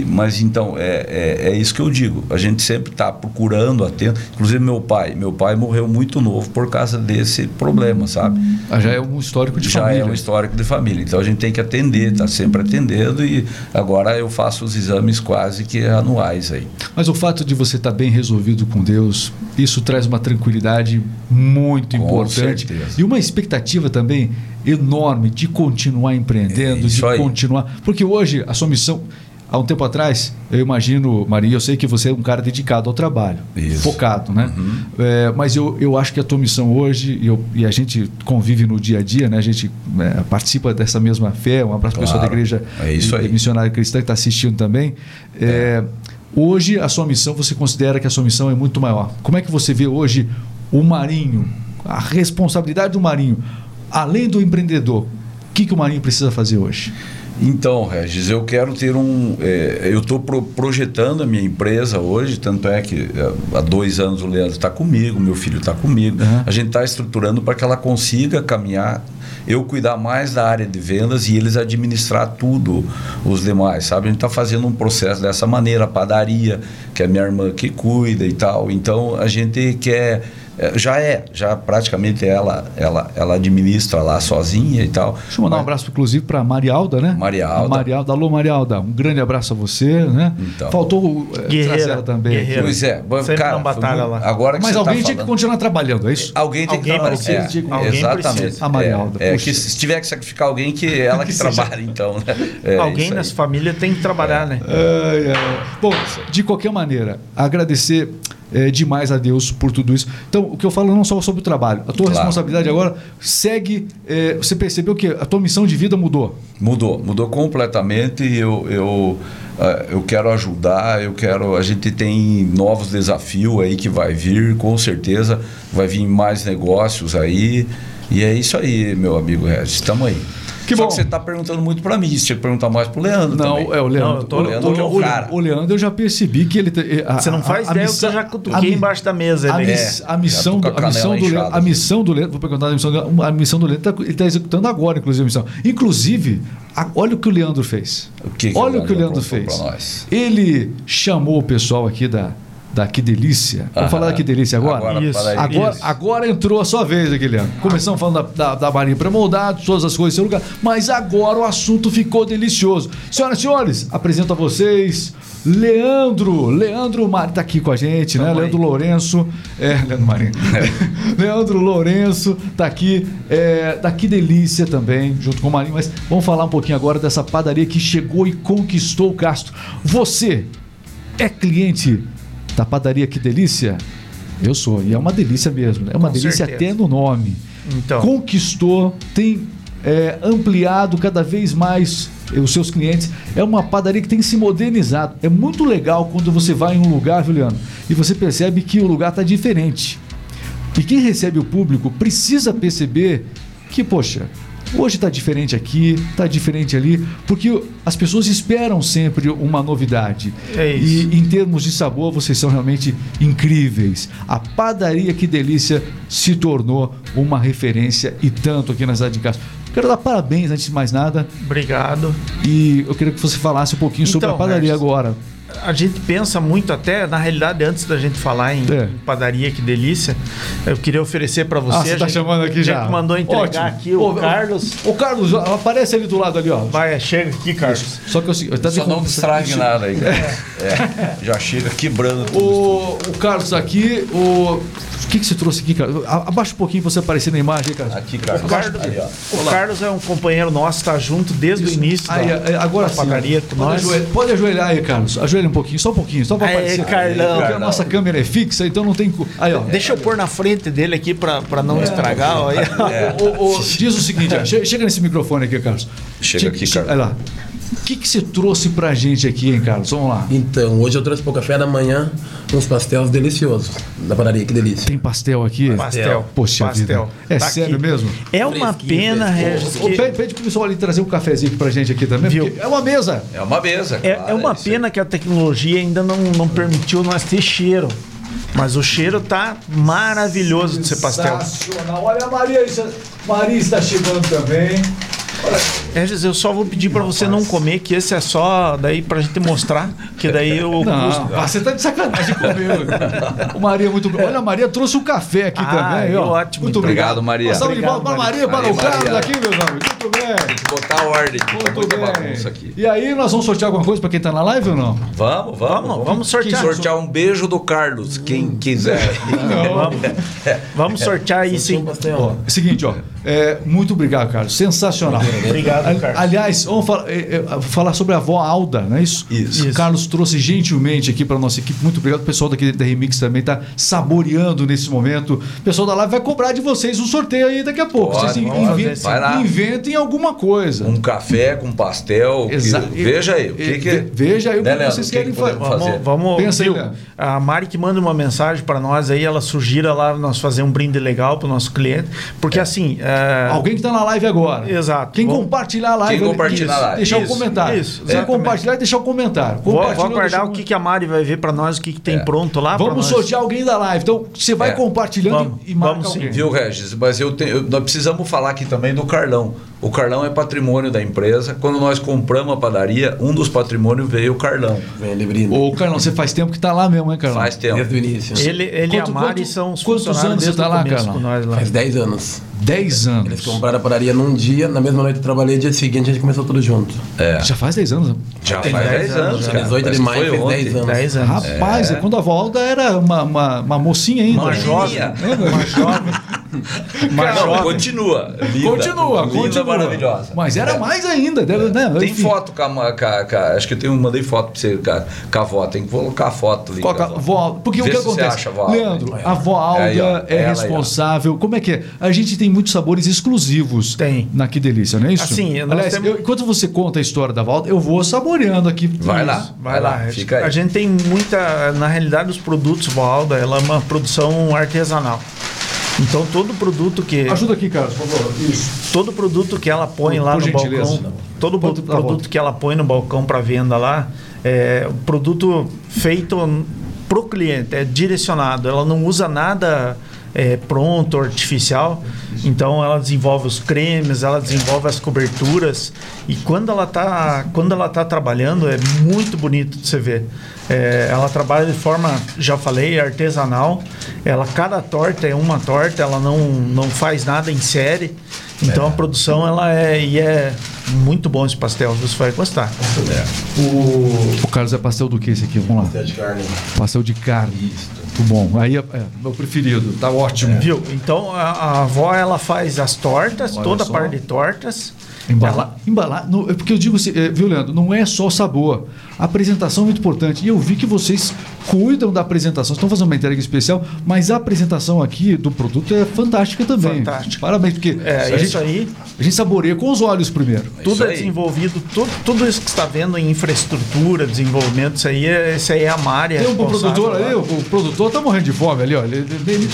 e, mas então, é, é, é, isso que eu digo. A gente sempre está procurando, atento. Inclusive, meu pai. Meu pai morreu muito novo por causa desse problema, sabe?
Ah, já é um histórico de
já
família.
Já é um histórico de família. Então, a gente tem que atender, está sempre atendendo. E agora eu faço os exames quase que anuais aí.
Mas o fato de você estar tá bem resolvido com Deus, isso traz uma tranquilidade muito com importante.
Certeza.
E uma expectativa também enorme de continuar empreendendo, é de aí. continuar. Porque hoje a sua missão há um tempo atrás, eu imagino, Maria, eu sei que você é um cara dedicado ao trabalho,
Isso.
focado, né?
Uhum.
É, mas eu, eu acho que a tua missão hoje, eu, e a gente convive no dia a dia, né? A gente é, participa dessa mesma fé, um abraço claro. pessoal da igreja
é isso aí.
missionária cristã que está assistindo também. É, é. Hoje, a sua missão, você considera que a sua missão é muito maior. Como é que você vê hoje o Marinho, a responsabilidade do Marinho, além do empreendedor? O que, que o Marinho precisa fazer hoje?
Então, Regis, eu quero ter um. É, eu estou pro, projetando a minha empresa hoje, tanto é que é, há dois anos o Leandro está comigo, meu filho está comigo.
Uhum.
A gente está estruturando para que ela consiga caminhar, eu cuidar mais da área de vendas e eles administrar tudo, os demais, sabe? A gente está fazendo um processo dessa maneira, a padaria, que é a minha irmã que cuida e tal. Então, a gente quer já é, já praticamente ela, ela, ela administra lá sozinha e tal.
Deixa eu mandar Mas... um abraço, inclusive, para Marialda, né?
Marialda.
Marialda. Alô, Marialda, um grande abraço a você, né?
Então.
Faltou é, trazer ela também.
Guerreira. Pois é,
Sempre cara, batalha lá.
agora que
Mas
tá
alguém
tá
tinha que continuar trabalhando, é isso?
Alguém tem
alguém
que trabalhar.
Precisa,
é,
alguém
exatamente.
Precisa.
A Marialda.
É, é, que se tiver que sacrificar alguém, que ela que, que trabalhe, então. Né?
É, alguém nessa família tem que trabalhar, né?
Bom, de qualquer maneira, agradecer é, demais a Deus por tudo isso. Então, o que eu falo não só sobre o trabalho. A tua
Claro.
responsabilidade agora segue. é, você percebeu que a tua missão de vida mudou.
Mudou, mudou completamente. Eu, eu, ah, eu quero ajudar, eu quero. A gente tem novos desafios aí que vai vir, com certeza. Vai vir mais negócios aí. E é isso aí, meu amigo Regis. Estamos aí.
Que
Só
bom.
que você está perguntando muito para mim. Você tinha que perguntar mais para o Leandro.
Não,
também.
é o Leandro.
Não, eu tô-
o Leandro que é o
o,
cara.
o Leandro eu já percebi que ele. te- a-
Você não
a-
faz
a
ideia
missão-
que eu já
a
cutuquei embaixo da mesa.
A, miss-
É,
a missão,
a
a missão do Leandro, a missão do Leandro, vou perguntar a missão do Leandro, a missão do Leandro, tá- ele está executando agora, inclusive, a missão. Inclusive, a- olha o que o Leandro fez.
O que que
olha
o
o que o
Leandro
fez. Ele chamou o pessoal aqui da, da Que Delícia. Vamos
Aham.
falar da Que Delícia agora?
Agora,
Isso.
Agora,
Isso.
agora entrou a sua vez, Leandro. Começamos falando da, da, da Marinha pré-moldada, todas as coisas em seu lugar, mas agora o assunto ficou delicioso. Senhoras e senhores, apresento a vocês Leandro. Leandro Marinho está aqui com a gente, né?
Tamo aí.
Leandro Lourenço. É, Leandro Marinho. Leandro Lourenço está aqui, é, da Que Delícia também, junto com o Marinho. Mas vamos falar um pouquinho agora dessa padaria que chegou e conquistou o Castro. Você é cliente da padaria Que Delícia? Eu sou, e é uma delícia mesmo. né? É uma
Com
delícia
certeza.
até no nome.
Então.
Conquistou, tem é, ampliado cada vez mais os seus clientes. É uma padaria que tem se modernizado. É muito legal quando você vai em um lugar, Juliano, e você percebe que o lugar está diferente. E quem recebe o público precisa perceber que, poxa, hoje está diferente aqui, está diferente ali, porque as pessoas esperam sempre uma novidade.
É isso.
E em termos de sabor, vocês são realmente incríveis. A padaria Que Delícia se tornou uma referência e tanto aqui na cidade de Castro. Quero dar parabéns antes de mais nada
Obrigado.
e eu queria que você falasse um pouquinho sobre a
Então,
padaria
Regis,
agora.
A gente pensa muito até, na realidade, antes da gente falar em,
É.
em padaria, que delícia, eu queria oferecer para você.
Ah, você
a
tá
gente-
chamando aqui
a
já.
gente mandou entregar
Ótimo.
aqui o
Ô,
Carlos.
Ô, Carlos, aparece ali do lado ali, ó.
Vai, chega aqui, Carlos.
Só que eu, eu tá
Só não distrague nada aí. cara. É, já chega quebrando tudo.
O, o Carlos tá aqui, o. O que, que você trouxe aqui, Carlos? A- Abaixa um pouquinho pra você aparecer na imagem Carlos.
Aqui, Carlos.
O Carlos,
Aí,
o Carlos é um companheiro nosso, tá junto desde o início
Aí,
da,
é, agora
da
sim.
padaria com
pode,
nós.
ajoelhar, pode ajoelhar aí, Carlos. Ajoelha um pouquinho, só um pouquinho, só pra
Aê,
aparecer.
Carlão.
Porque a nossa câmera é fixa, então não tem. Aí, ó.
Deixa eu pôr na frente dele aqui para não estragar. ó.
O- o- o- diz o seguinte, ó, che- chega nesse microfone aqui, Carlos.
Chega
Che-
aqui,
che-
Carlos.
Olha lá. O que, que você trouxe pra gente aqui, hein, Carlos? Vamos lá.
Então, hoje eu trouxe para o café da manhã uns pastéis deliciosos da padaria, que delícia.
Tem pastel aqui?
Pastel.
Poxa
Pastel.
vida. É
Tá
sério
aqui.
mesmo?
É uma
Fresquinho,
pena. Regis,
Ô,
que
Pede, pede pro pessoal ali trazer um cafezinho pra gente aqui também,
Viu?
porque é uma mesa.
É uma mesa.
É,
claro,
é uma
aí.
pena que a tecnologia ainda não, não permitiu nós ter cheiro. Mas o cheiro tá maravilhoso de ser pastel.
Sensacional. Olha a Maria, isso- Maria está chegando também.
Regis, eu só vou pedir pra você não comer, que esse é só daí pra gente mostrar, que daí eu
Não, você tá de sacanagem comigo. o Maria é muito. Olha, a Maria trouxe um café aqui
Ah,
também, ó.
ótimo.
Muito obrigado,
Obrigado, Maria.
Uma de palmas para a Maria, para o Carlos aqui, meus amigos. Muito bem.
Botar ordem. Tá
Muito
muita
bem.
bagunça aqui.
E aí, nós vamos sortear alguma coisa para quem tá na live ou não?
Vamos, vamos.
Vamos, vamos sortear.
sortear um beijo do Carlos, quem quiser.
Vamos, vamos sortear aí
Tinha
sim.
um pastel.
Ó, é o seguinte, ó. É, muito obrigado, Carlos. Sensacional.
Obrigado, Carlos.
Aliás, vamos falar, é, é, falar sobre a avó Alda, não é isso?
Isso.
O Carlos trouxe gentilmente aqui para nossa equipe. Muito obrigado. O pessoal daqui da Remix também está saboreando nesse momento. O pessoal da live vai cobrar de vocês um sorteio aí daqui a pouco.
Pode,
vocês
vamos fazer
inven-
sim.
Vai lá.
inventem alguma coisa.
Um café com pastel. que-
Exa-
veja aí. O que que,
ve- veja aí o que
Né,
vocês
que
querem
que
fa-
podemos
Vamos,
fazer?
vamos
Pensa aí,
viu?
Léo.
A Mari que manda uma mensagem para nós aí, ela sugira lá nós fazer um brinde legal para o nosso cliente, porque assim, é,
Alguém que está na live agora.
Exato.
Quem
Vamos-
compartilhar a live.
Quem compartilhar a live.
Deixar o
Isso,
comentário.
isso,
Quem compartilhar, deixar o comentário.
vou, aguardar o que, que a Mari vai ver para nós, o que, que tem
É.
pronto lá.
Vamos
nós.
sortear alguém da live. Então, você vai
É.
compartilhando
Vamos,
e marca
vamos sim.
alguém.
Viu, Regis? Mas eu tenho, eu- nós precisamos falar aqui também do Carlão. O Carlão é patrimônio da empresa. Quando nós compramos a padaria, um dos patrimônios veio o Carlão.
Vem, Lebrino.
Ô, Carlão, você faz tempo que tá lá mesmo, hein, Carlão?
Faz tempo.
Desde o início.
Ele, ele
Quanto-
e a Mari
quanto-
são os
quantos
funcionários
anos você
desde
tá
o
lá, Carlão?
com nós lá.
Faz 10 anos.
10
Eles
anos.
compraram a padaria num dia, na mesma noite eu trabalhei, dia seguinte a gente começou tudo junto.
É.
Já faz 10 anos. né?
Já
Tem
faz
10
10
anos,
anos,
já.
cara.
18 de maio fez
ontem.
10 anos.
10 anos.
Rapaz, é. quando a Valda era uma, uma, uma mocinha ainda.
Uma jovem. Uma jovem. Mas
Não, continua. Linda,
continua,
linda,
continua.
maravilhosa.
Mas era mais ainda, deve, né?
Tem
Enfim.
foto com a, com a- com a- Acho que eu tenho, mandei foto pra você com a, avó. Tem que colocar a foto ali.
Coloca vó, porque
Vê
o que
se você
acontece?
acha avó Alda.
Leandro, a avó Alda
Aí, ó,
é
aí, ó.
responsável. Como é que é? A gente tem muitos sabores exclusivos
Tem.
na Que Delícia, não é isso?
Assim,
Aliás,
temos-
eu- enquanto você conta a história da Valda, eu vou saboreando aqui.
Vai lá.
Vai lá.
fica aí.
A gente tem muita. Na realidade, os produtos Valda, ela é uma produção artesanal. Então todo produto que
Ajuda aqui, Carlos, por favor. Isso.
todo produto que ela põe
Por-
lá
por
no
gentileza.
balcão, todo
Pode dar a
produto que ela põe no balcão para venda lá, é um produto feito pro cliente, é direcionado. Ela não usa nada é, pronto, artificial. Então ela desenvolve os cremes, ela desenvolve as coberturas e quando ela tá quando ela tá trabalhando é muito bonito de você ver. É, ela trabalha de forma, já falei, artesanal. Ela cada torta é uma torta, ela não não faz nada em série. Então a produção ela é e é muito bom esse pastel, você vai gostar.
O, o Carlos é pastel do que esse aqui? Vamos lá.
de carne.
Pastel de carne. Muito bom. Aí é, é meu preferido. Tá ótimo.
Viu? Então a, a avó ela faz as tortas,
Olha
toda
só.
a parte de tortas.
Embalar, embalar no- é porque eu digo assim, é, viu, Leandro, não é só o sabor. A apresentação é muito importante. E eu vi que vocês cuidam da apresentação. Estão fazendo uma entrega especial, mas a apresentação aqui do produto é fantástica também.
Fantástica.
Parabéns, porque
É,
a,
isso
gente,
aí.
a gente saboreia com os olhos primeiro.
Tudo
Isso
é desenvolvido, tudo, tudo isso que você está vendo em infraestrutura, desenvolvimento, isso aí é, isso aí é a Mária.
Tem um produtor aí, o, o produtor tá morrendo de fome ali, ó. Ele, ele, ele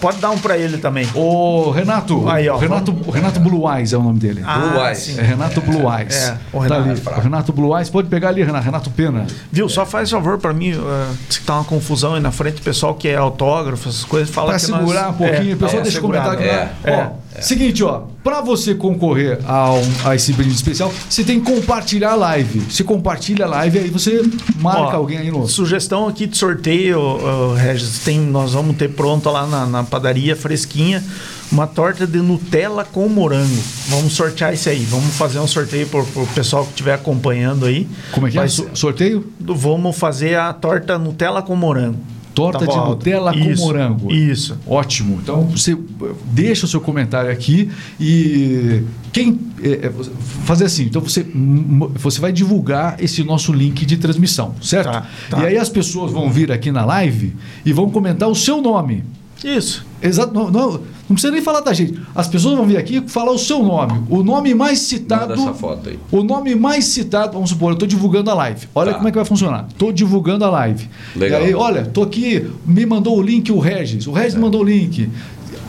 Pode dar um para ele também.
O Renato,
Aí, ó,
o Renato, o Renato Blue Eyes é o nome dele.
Ah,
Blue Eyes.
sim.
É Renato Blue Eyes.
é, o
Tá
Renato.
ali. O Renato Blue Eyes, pode pegar ali, Renato, Renato Pena.
Viu? Só faz favor para mim, uh, se tá uma confusão aí na frente, o pessoal que é autógrafo, essas coisas, fala
Pra
que
segurar
nós,
um pouquinho,
é,
o pessoal
é,
deixa
segurar.
aqui.
É,
lá. ó, Seguinte, ó, pra você concorrer a, um- a esse brinde especial, você tem que compartilhar a live. Se compartilha a live, aí você marca
Ó,
alguém aí no.
Sugestão aqui de sorteio, ô, Regis, tem, nós vamos ter pronta lá na, na padaria fresquinha uma torta de Nutella com morango. Vamos sortear isso aí. Vamos fazer um sorteio para o pessoal que estiver acompanhando aí.
Como é que é?
Vai
So- Sorteio?
Vamos fazer a torta Nutella com morango.
Torta
Tá
de
bom?
Nutella com
Isso,
morango.
Isso.
Ótimo. Então você deixa o seu comentário aqui e quem é, é, fazer assim. Então você você vai divulgar esse nosso link de transmissão, certo?
Tá, tá.
E aí as pessoas vão vir aqui na live e vão comentar o seu nome.
Isso.
Exato. Não, não, não precisa nem falar da gente. As pessoas vão vir aqui e falar o seu nome. O nome mais citado.
Manda essa foto aí.
O nome mais citado, vamos supor, eu estou divulgando a live. Olha
Tá.
como é que vai funcionar. Estou divulgando a live.
Legal.
E aí, olha, estou aqui, me mandou o link o Regis. O Regis
É.
me mandou o link.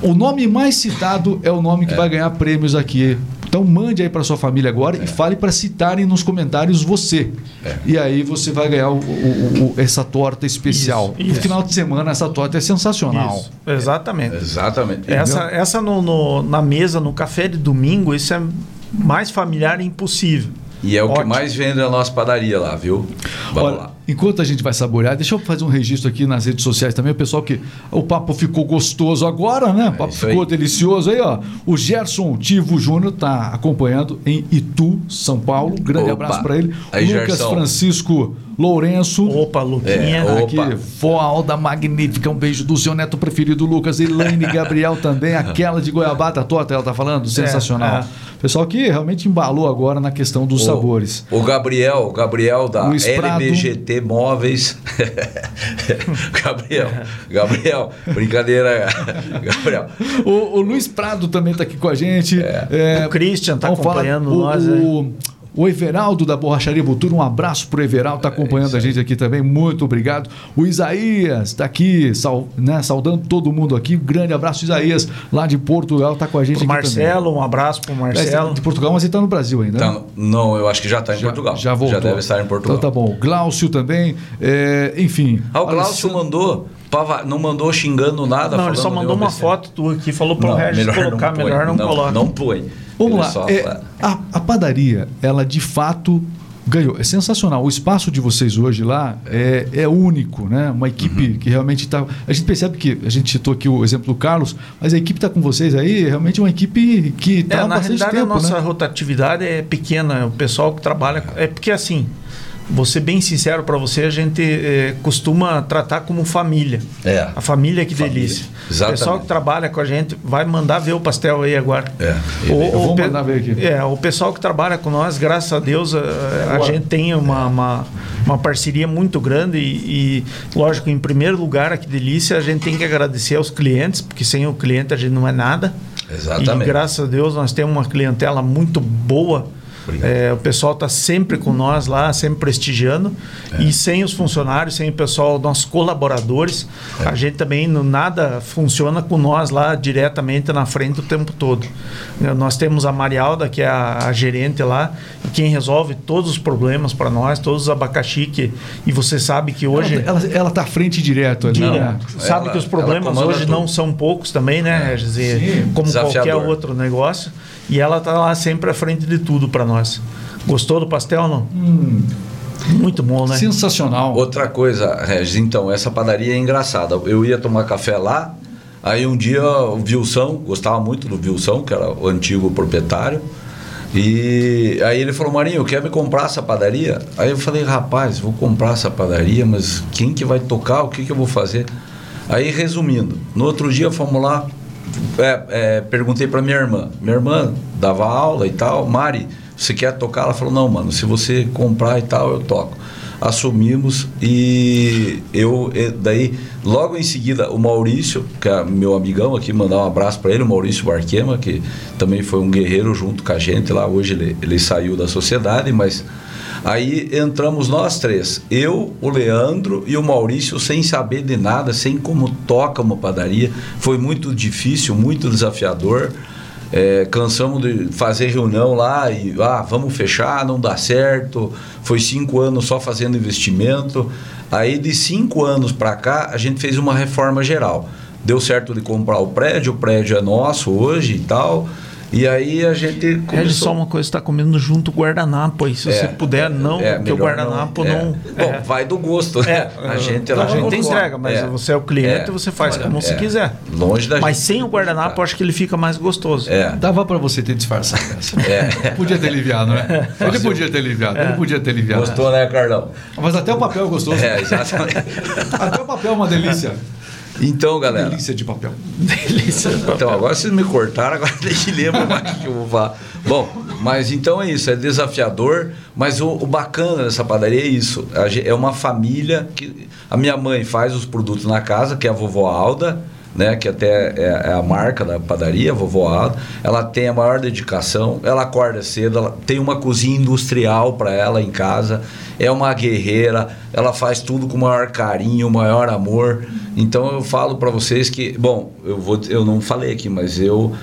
O nome mais citado é o nome que vai ganhar prêmios aqui. Então mande aí para sua família agora e fale para citarem nos comentários você.
É.
E aí você vai ganhar o- o- o- essa torta especial.
Isso,
No
isso.
final de semana essa torta é sensacional.
Isso. Exatamente.
Exatamente.
Essa, essa no, no- na mesa, no café de domingo, isso é mais familiar impossível.
E é o que
Ótimo.
mais vende na nossa padaria lá, viu? Vamos
Olha,
lá.
Enquanto a gente vai saborear, deixa eu fazer um registro aqui nas redes sociais também. O pessoal que. O papo ficou gostoso agora, né? O papo
É
ficou
aí.
delicioso aí, ó. O Gerson Tivo Júnior tá acompanhando em Itu, São Paulo. Grande
Opa.
abraço para ele.
Aí,
Lucas
Gerson.
Francisco Lourenço.
Opa, Luquinha.
É,
Aqui,
Opa.
vó Alda Magnífica, um beijo do seu neto preferido, Lucas. Elaine Gabriel também, aquela de goiabada torta, ela tá falando, sensacional.
é.
Pessoal que realmente embalou agora na questão dos
O-
sabores.
O Gabriel, o Gabriel da
Luiz Prado.
LBGT Móveis. Gabriel, Gabriel, brincadeira, Gabriel.
O, o Luiz Prado também está aqui com a gente. É,
O Christian tá acompanhando nós,
O, o Everaldo da Borracharia Butura, um abraço pro Everaldo, está acompanhando a gente aqui também. Muito obrigado. O Isaías está aqui, sal- né, saudando todo mundo aqui. Um grande abraço, Isaías, lá de Portugal, está com a gente
Pro
aqui
Marcelo, um abraço pro
também.
Marcelo.
É, De Portugal, mas ele está no Brasil ainda. né?
Tá, não, eu acho que já está em Portugal.
Já voltou.
Já deve estar em Portugal.
Então tá bom. Glaucio também. é, enfim.
Ah, o Glaucio
Alessandro-
mandou, pava- não mandou xingando nada.
Não, ele só mandou uma foto tua aqui, falou pro
Não,
Regis colocar,
põe.
melhor não, coloca.
Não põe.
Vamos
Ele
lá. É, a, a padaria, ela de fato ganhou. É sensacional. O espaço de vocês hoje lá é, é único, né? Uma equipe
Uhum.
que realmente está. A gente percebe que a gente citou aqui o exemplo do Carlos, mas a equipe está com vocês aí, realmente é uma equipe que está
É,
há
na
bastante
realidade,
tempo,
a nossa
né?
rotatividade é pequena. O pessoal que trabalha. É porque assim. Vou ser bem sincero para você, a gente é, costuma tratar como família.
É.
A família que
Família.
delícia.
Exatamente.
O pessoal que trabalha com a gente vai mandar ver o pastel aí agora.
É.
O,
Eu vou mandar ver aqui.
É, o pessoal que trabalha com nós, graças a Deus, a, a gente tem uma, uma, uma parceria muito grande e, e, lógico, em primeiro lugar, aqui delícia, a gente tem que agradecer aos clientes, porque sem o cliente a gente não é nada.
Exatamente.
E graças a Deus nós temos uma clientela muito boa. É, o pessoal está sempre com nós lá, sempre prestigiando.
É.
E sem os funcionários, sem o pessoal, nossos colaboradores,
É.
a gente também não, nada funciona com nós lá diretamente na frente o tempo todo. É, Nós temos a Marialda, que é a, a gerente lá, e quem resolve todos os problemas para nós, todos os abacaxi que. E você sabe que hoje.
Ela, ela, ela tá à frente direto ali.
Direto.
né?
Sabe
Ela-
que os problemas hoje
tudo.
não são poucos também, né, Regis? E
Sim.
Como qualquer
Desafiador.
outro negócio. E ela tá lá sempre à frente de tudo para nós. Gostou do pastel, não? Muito bom, né?
Sensacional.
Outra coisa, Regis, então, essa padaria é engraçada. Eu ia tomar café lá, aí um dia o Vilsão, gostava muito do Vilsão, que era o antigo proprietário, e aí ele falou, Marinho, quer me comprar essa padaria? Aí eu falei, rapaz, vou comprar essa padaria, mas quem que vai tocar? O que, que eu vou fazer? Aí, resumindo, no outro dia fomos lá, é, é, perguntei para minha irmã. Minha irmã dava aula e tal. Mari, você quer tocar? Ela falou: Não, mano, se você comprar e tal, eu toco. Assumimos e eu, e daí, logo em seguida, o Maurício, que é meu amigão aqui, mandar um abraço para ele, o Maurício Barquema, que também foi um guerreiro junto com a gente lá. Hoje ele, ele saiu da sociedade, mas Aí entramos nós três, eu, o Leandro e o Maurício, sem saber de nada, sem como toca uma padaria. Foi muito difícil, muito desafiador. É, cansamos de fazer reunião lá e ah, vamos fechar, não dá certo. Foi cinco anos só fazendo investimento. Aí de cinco anos para cá a gente fez uma reforma geral. Deu certo de comprar o prédio, o prédio é nosso hoje e tal. E aí a gente
Regis,
começou...
só uma coisa, está comendo junto o guardanapo aí. Se
É,
você puder, não,
é,
porque o guardanapo
é.
não.
Bom,
é.
vai do gosto, né?
É,
a gente,
então
lá
a gente
não
entrega, mas
É.
você é o cliente
É.
você faz como você
É.
quiser.
Longe da
Mas
gente.
sem o guardanapo, acho que ele fica mais gostoso.
É.
Dava pra você ter disfarçado essa.
É.
Podia ter aliviado, né? Ele podia ter aliviado, ele podia ter aliviado.
Gostou, né, Carlão?
Mas até o papel é gostoso.
É, exatamente.
Até o papel é uma delícia.
Então, galera.
Delícia de papel.
Delícia.
Então, agora vocês me cortaram, agora nem lembro mais o que eu vou falar. Bom, mas então é isso, é desafiador, mas o, o bacana dessa padaria é isso. É uma família que. A minha mãe faz os produtos na casa, que é a vovó Alda, né? Que até é, é a marca da padaria, Alda. Ela tem a maior dedicação, ela acorda cedo, ela tem uma cozinha industrial para ela em casa, é uma guerreira, ela faz tudo com o maior carinho, o maior amor. Então eu falo para vocês que, bom, eu vou, eu não falei aqui, mas eu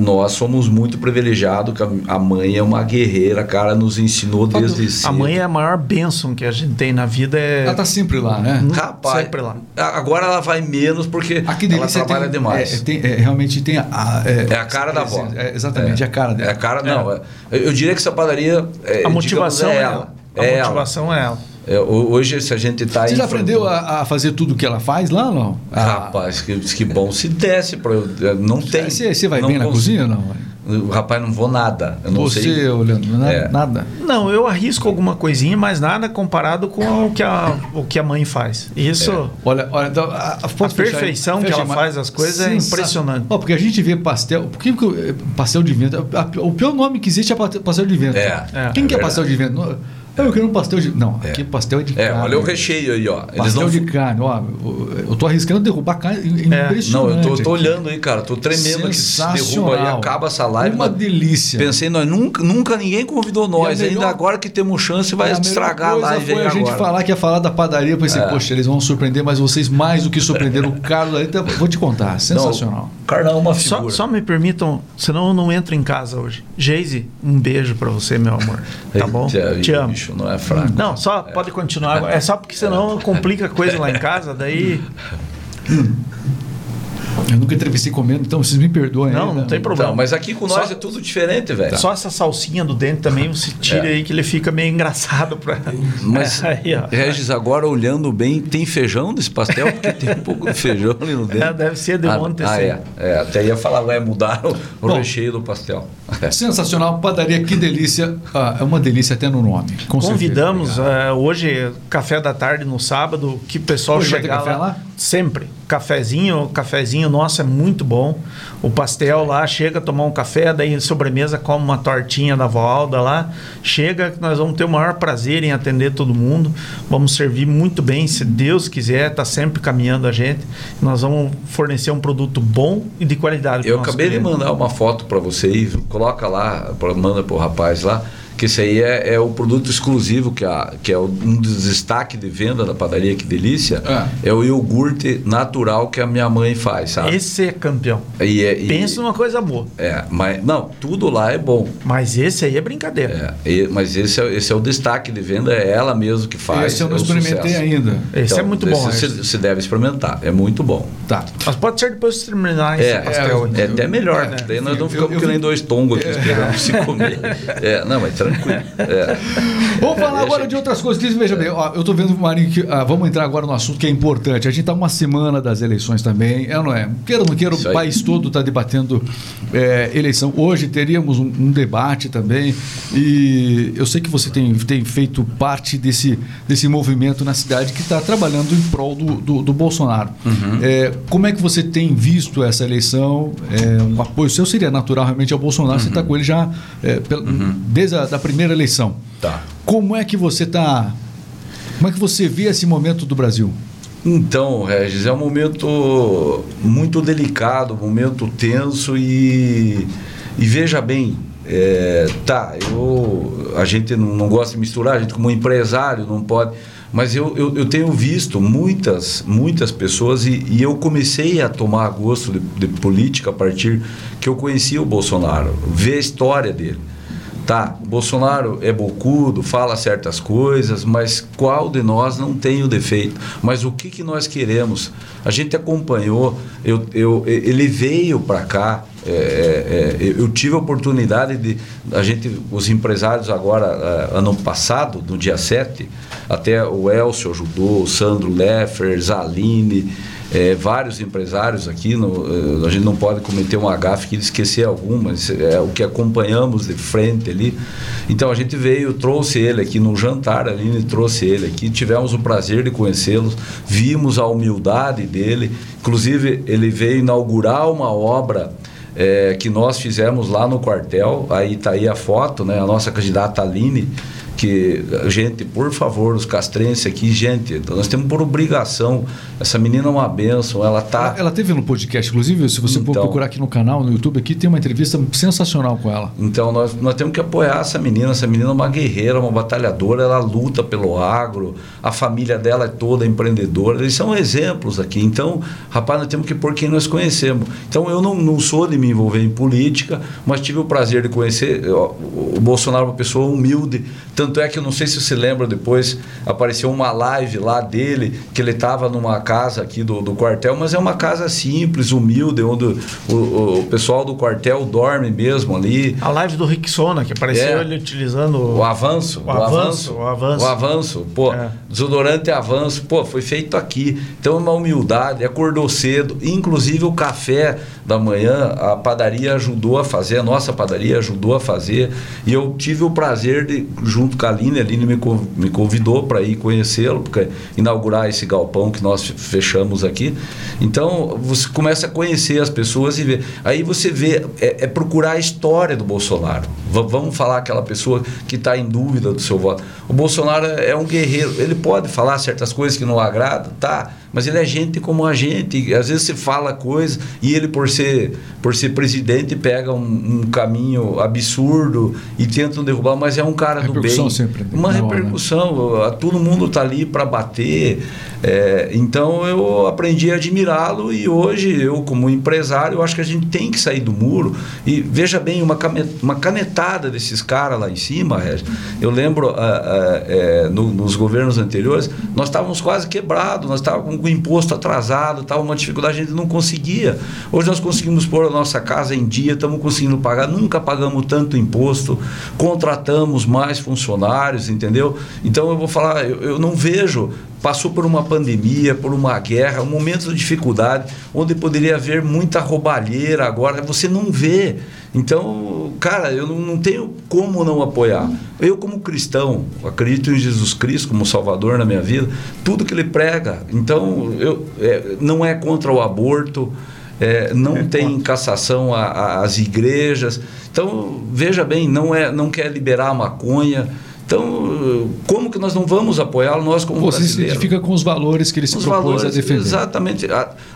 nós somos muito privilegiados, que a- a mãe é uma guerreira, cara, nos ensinou desde cedo.
A mãe é a maior bênção que a gente tem na vida. É...
Ela tá sempre lá, né?
Rapaz,
sempre lá.
a- agora ela vai menos porque
Aqui
ela trabalha
tem,
demais.
É, tem- é, realmente tem a.
É a cara da avó.
É, exatamente, é, a cara
É
dela.
a cara, não. é- eu diria que essa padaria. é,
A motivação
digamos,
é ela. A
É ela.
motivação é ela.
É, ho- hoje, se a gente está
Você já aprendeu a, a fazer tudo o que ela faz lá ou não? Ah,
Rapaz, que, que bom se desse. Pra eu, é, não tem.
Você, você vai
não
bem na cozinha ou não?
Rapaz, não vou nada. Eu não
Você,
sei.
ô, Leandro, nada,
É.
nada.
Não, eu arrisco alguma coisinha, mas nada comparado com o que a, o que a mãe faz. Isso.
Olha, olha então, a, a- aí.
perfeição que ela faz as coisas é impressionante.
Ó, porque a gente vê pastel. Por que eu- pastel de vento? a- a- o pior nome que existe é pa- pastel de vento.
É,
é
Quem que é
verdade.
pastel de vento? Eu quero um pastel de. Não, aqui pastel é de
É,
carne.
olha o recheio aí, ó. Eles
Pastel
não.
de carne, ó. eu- tô arriscando derrubar carne.
É.
Impressionante.
Não, eu tô, tô olhando aí, cara. Tô tremendo aqui. Se derruba aí, acaba essa live.
Uma delícia.
Pensei, nós nunca, nunca ninguém convidou nós.
A melhor-
Ainda agora que temos chance, vai
É, melhor
estragar a live
foi
aí
a gente
agora.
falar que ia falar da padaria. Eu pensei,
É.
poxa, eles vão surpreender, mas vocês mais do que surpreenderam. O Carlos ali, tá- vou te contar, sensacional.
Não, Carlão é uma
Só,
figura.
só me permitam, senão eu não entro em casa hoje. Geise, um beijo pra você, meu amor. Tá bom? Te amo.
Bicho, não é fraco.
Não, só pode continuar. É só porque senão complica a coisa lá em casa, daí.
Eu nunca entrevistei comendo, então vocês me perdoem.
Não,
aí,
não
né?
tem problema.
Então, mas aqui com nós
Só-
é tudo diferente, velho.
Só essa salsinha do dente também você tira
É.
aí que ele fica meio engraçado pra.
Mas,
aí, ó.
Regis, agora olhando bem, tem feijão nesse pastel? Porque tem um pouco de feijão ali no dentro.
É, deve ser de
ah,
ontem,
Ah,
sim.
é, é. Até ia falar, vai mudar o, o
Bom.
recheio do pastel. É.
Sensacional, padaria, que delícia. Ah, é uma delícia até no nome. com
Convidamos
certeza.
eh, hoje, café da tarde no sábado, que o pessoal
Hoje
chegar
café lá?
Sempre. Cafezinho, cafezinho nosso é muito bom. O pastel lá, chega tomar um café, daí sobremesa come uma tortinha da Valda lá. Chega que nós vamos ter o maior prazer em atender todo mundo. Vamos servir muito bem, se Deus quiser, tá sempre caminhando a gente. Nós vamos fornecer um produto bom e de qualidade.
Eu acabei de
cliente.
mandar uma foto para vocês, coloca lá, manda pro rapaz lá, que esse aí é, é o produto exclusivo, que, a, que é um dos destaques de venda da padaria Que Delícia, é, o iogurte natural que a minha mãe faz, sabe?
Esse é campeão.
E, é- e-
Pensa numa coisa boa.
É, mas não, tudo lá é bom.
Mas esse aí é brincadeira.
É, e- mas esse é, esse é o destaque de venda, é ela mesmo que faz.
Esse eu não
é
experimentei
sucesso.
ainda.
Esse é muito bom.
esse. Você, deve experimentar, é muito bom.
Tá.
Mas pode ser depois de terminar esse
É,
pastel.
é,
aí.
até melhor,
É,
daí nós não ficamos
eu
que nem dois tongos aqui esperando se comer. É, não, mas tranquilo. É.
Vamos falar agora
gente.
de outras coisas. Que, veja bem, ó, eu tô vendo, Marinho, que ah, vamos entrar agora no assunto que é importante. A gente tá uma semana das eleições também, é não é? Queira ou não queira, o
aí.
país todo está debatendo é, eleição. Hoje teríamos um, um debate também. E eu sei que você tem, tem feito parte desse, desse movimento na cidade que está trabalhando em prol do, do, do Bolsonaro.
Uhum.
É, como é que você tem visto essa eleição? É, um apoio seu seria natural realmente ao Bolsonaro, você
Uhum.
está com ele já é, pela- desde a da primeira eleição.
Tá.
Como é que você está. Como é que você vê esse momento do Brasil?
Então, Regis, é um momento muito delicado, um momento tenso e, e veja bem, é, tá, eu, a gente não, não gosta de misturar, a gente como empresário não pode, mas eu, eu, eu tenho visto muitas, muitas pessoas e, e eu comecei a tomar gosto de, de política a partir que eu conheci o Bolsonaro, ver a história dele. Tá, Bolsonaro é bocudo, fala certas coisas, mas qual de nós não tem o defeito? Mas o que, que nós queremos? A gente acompanhou, eu, eu, ele veio para cá, é, é, é, eu tive a oportunidade de. A gente, os empresários agora, é, ano passado, no dia 7, até o Elcio ajudou, o Sandro Leffer, Zaline. É, vários empresários aqui, no, eh, a gente não pode cometer um agafe que esquecer algumas, é o que acompanhamos de frente ali. Então a gente veio, trouxe ele aqui no jantar, a Aline trouxe ele aqui, tivemos o prazer de conhecê-lo, vimos a humildade dele, inclusive ele veio inaugurar uma obra é, que nós fizemos lá no quartel, aí está aí a foto, né, a nossa candidata Aline, que, gente, por favor, os castrenses aqui, gente, nós temos por obrigação, essa menina é uma benção, ela tá...
Ela, ela teve no podcast, inclusive, se você for
Então.
procurar aqui no canal, no YouTube, aqui tem uma entrevista sensacional com ela.
Então nós, nós temos que apoiar essa menina. Essa menina é uma guerreira, uma batalhadora, ela luta pelo agro, a família dela é toda empreendedora. Eles são exemplos aqui. Então, rapaz, nós temos que pôr quem nós conhecemos. Então eu não, não sou de me envolver em política, mas tive o prazer de conhecer. ó, O Bolsonaro é uma pessoa humilde. Tanto é que eu não sei se você lembra depois, apareceu uma live lá dele, que ele estava numa casa aqui do, do quartel, mas é uma casa simples, humilde, onde o, o- o pessoal do quartel dorme mesmo ali.
A live do Rick Sona, que apareceu
É.
ele utilizando.
O avanço,
O avanço, o avanço.
o avanço, pô,
É.
desodorante avanço, pô, foi feito aqui. Então é uma humildade, acordou cedo, inclusive o café da manhã, a padaria ajudou a fazer, a nossa padaria ajudou a fazer, e eu tive o prazer de, junto a Aline, me me convidou para ir conhecê-lo, porque inaugurar esse galpão que nós fe- fechamos aqui. Então você começa a conhecer as pessoas e ver. Aí você vê, é, é procurar a história do Bolsonaro. V- vamos falar aquela pessoa que está em dúvida do seu voto. O Bolsonaro é um guerreiro. Ele pode falar certas coisas que não agradam, tá? Mas ele é gente como a gente. Às vezes você fala coisa e ele, por ser, por ser presidente, pega um, um caminho absurdo e tentam derrubar, mas é um cara do bem.
sempre, né?
Uma
hora, né?
repercussão. Todo mundo está ali para bater. É, então eu aprendi a admirá-lo e hoje eu, como empresário, eu acho que a gente tem que sair do muro. E veja bem, uma, uma canetada desses caras lá em cima, Regis. Eu lembro, é, no, nos governos anteriores, nós estávamos quase quebrados, nós estávamos com o imposto atrasado, estava uma dificuldade, a gente não conseguia. Hoje nós conseguimos pôr a nossa casa em dia, estamos conseguindo pagar, nunca pagamos tanto imposto, contratamos mais funcionários, entendeu? Então eu vou falar, eu, eu não vejo passou por uma pandemia, por uma guerra, um momento de dificuldade, onde poderia haver muita roubalheira agora, você não vê. Então, cara, eu não tenho como não apoiar. Eu, como cristão, acredito em Jesus Cristo como Salvador na minha vida, tudo que ele prega. Então, eu, é, não é contra o aborto, é, não é tem contra. cassação às igrejas. Então, veja bem, não, é, não quer liberar a maconha. Então, como que nós não vamos apoiá-lo, nós como
Você se identifica com os valores que ele se os propôs valores, a defender.
Exatamente.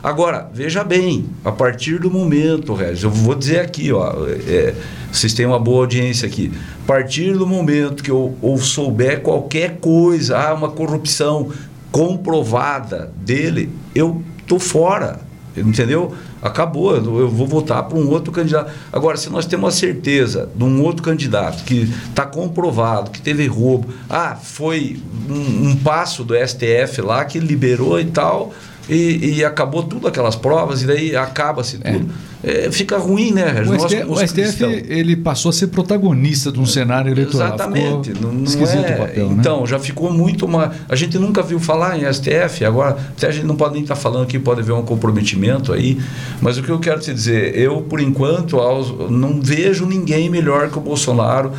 Agora, veja bem, a partir do momento, Regis, eu vou dizer aqui, ó, é, vocês têm uma boa audiência aqui. A partir do momento que eu ou souber qualquer coisa, ah, uma corrupção comprovada dele, eu tô fora. Entendeu? Acabou, eu vou votar para um outro candidato. Agora, se nós temos a certeza de um outro candidato que está comprovado, que teve roubo, ah, foi um, um passo do STF lá que liberou e tal e, e, acabou tudo aquelas provas e daí acaba-se tudo. É. É, fica ruim, né?
O, Nós, STF, o STF ele passou a ser protagonista de um cenário eleitoral.
Exatamente. Ficou não, esquisito é, o papel, né? Então, já ficou muito uma. A gente nunca viu falar em STF, agora até a gente não pode nem estar tá falando que pode haver um comprometimento aí. Mas o que eu quero te dizer, eu, por enquanto, não vejo ninguém melhor que o Bolsonaro.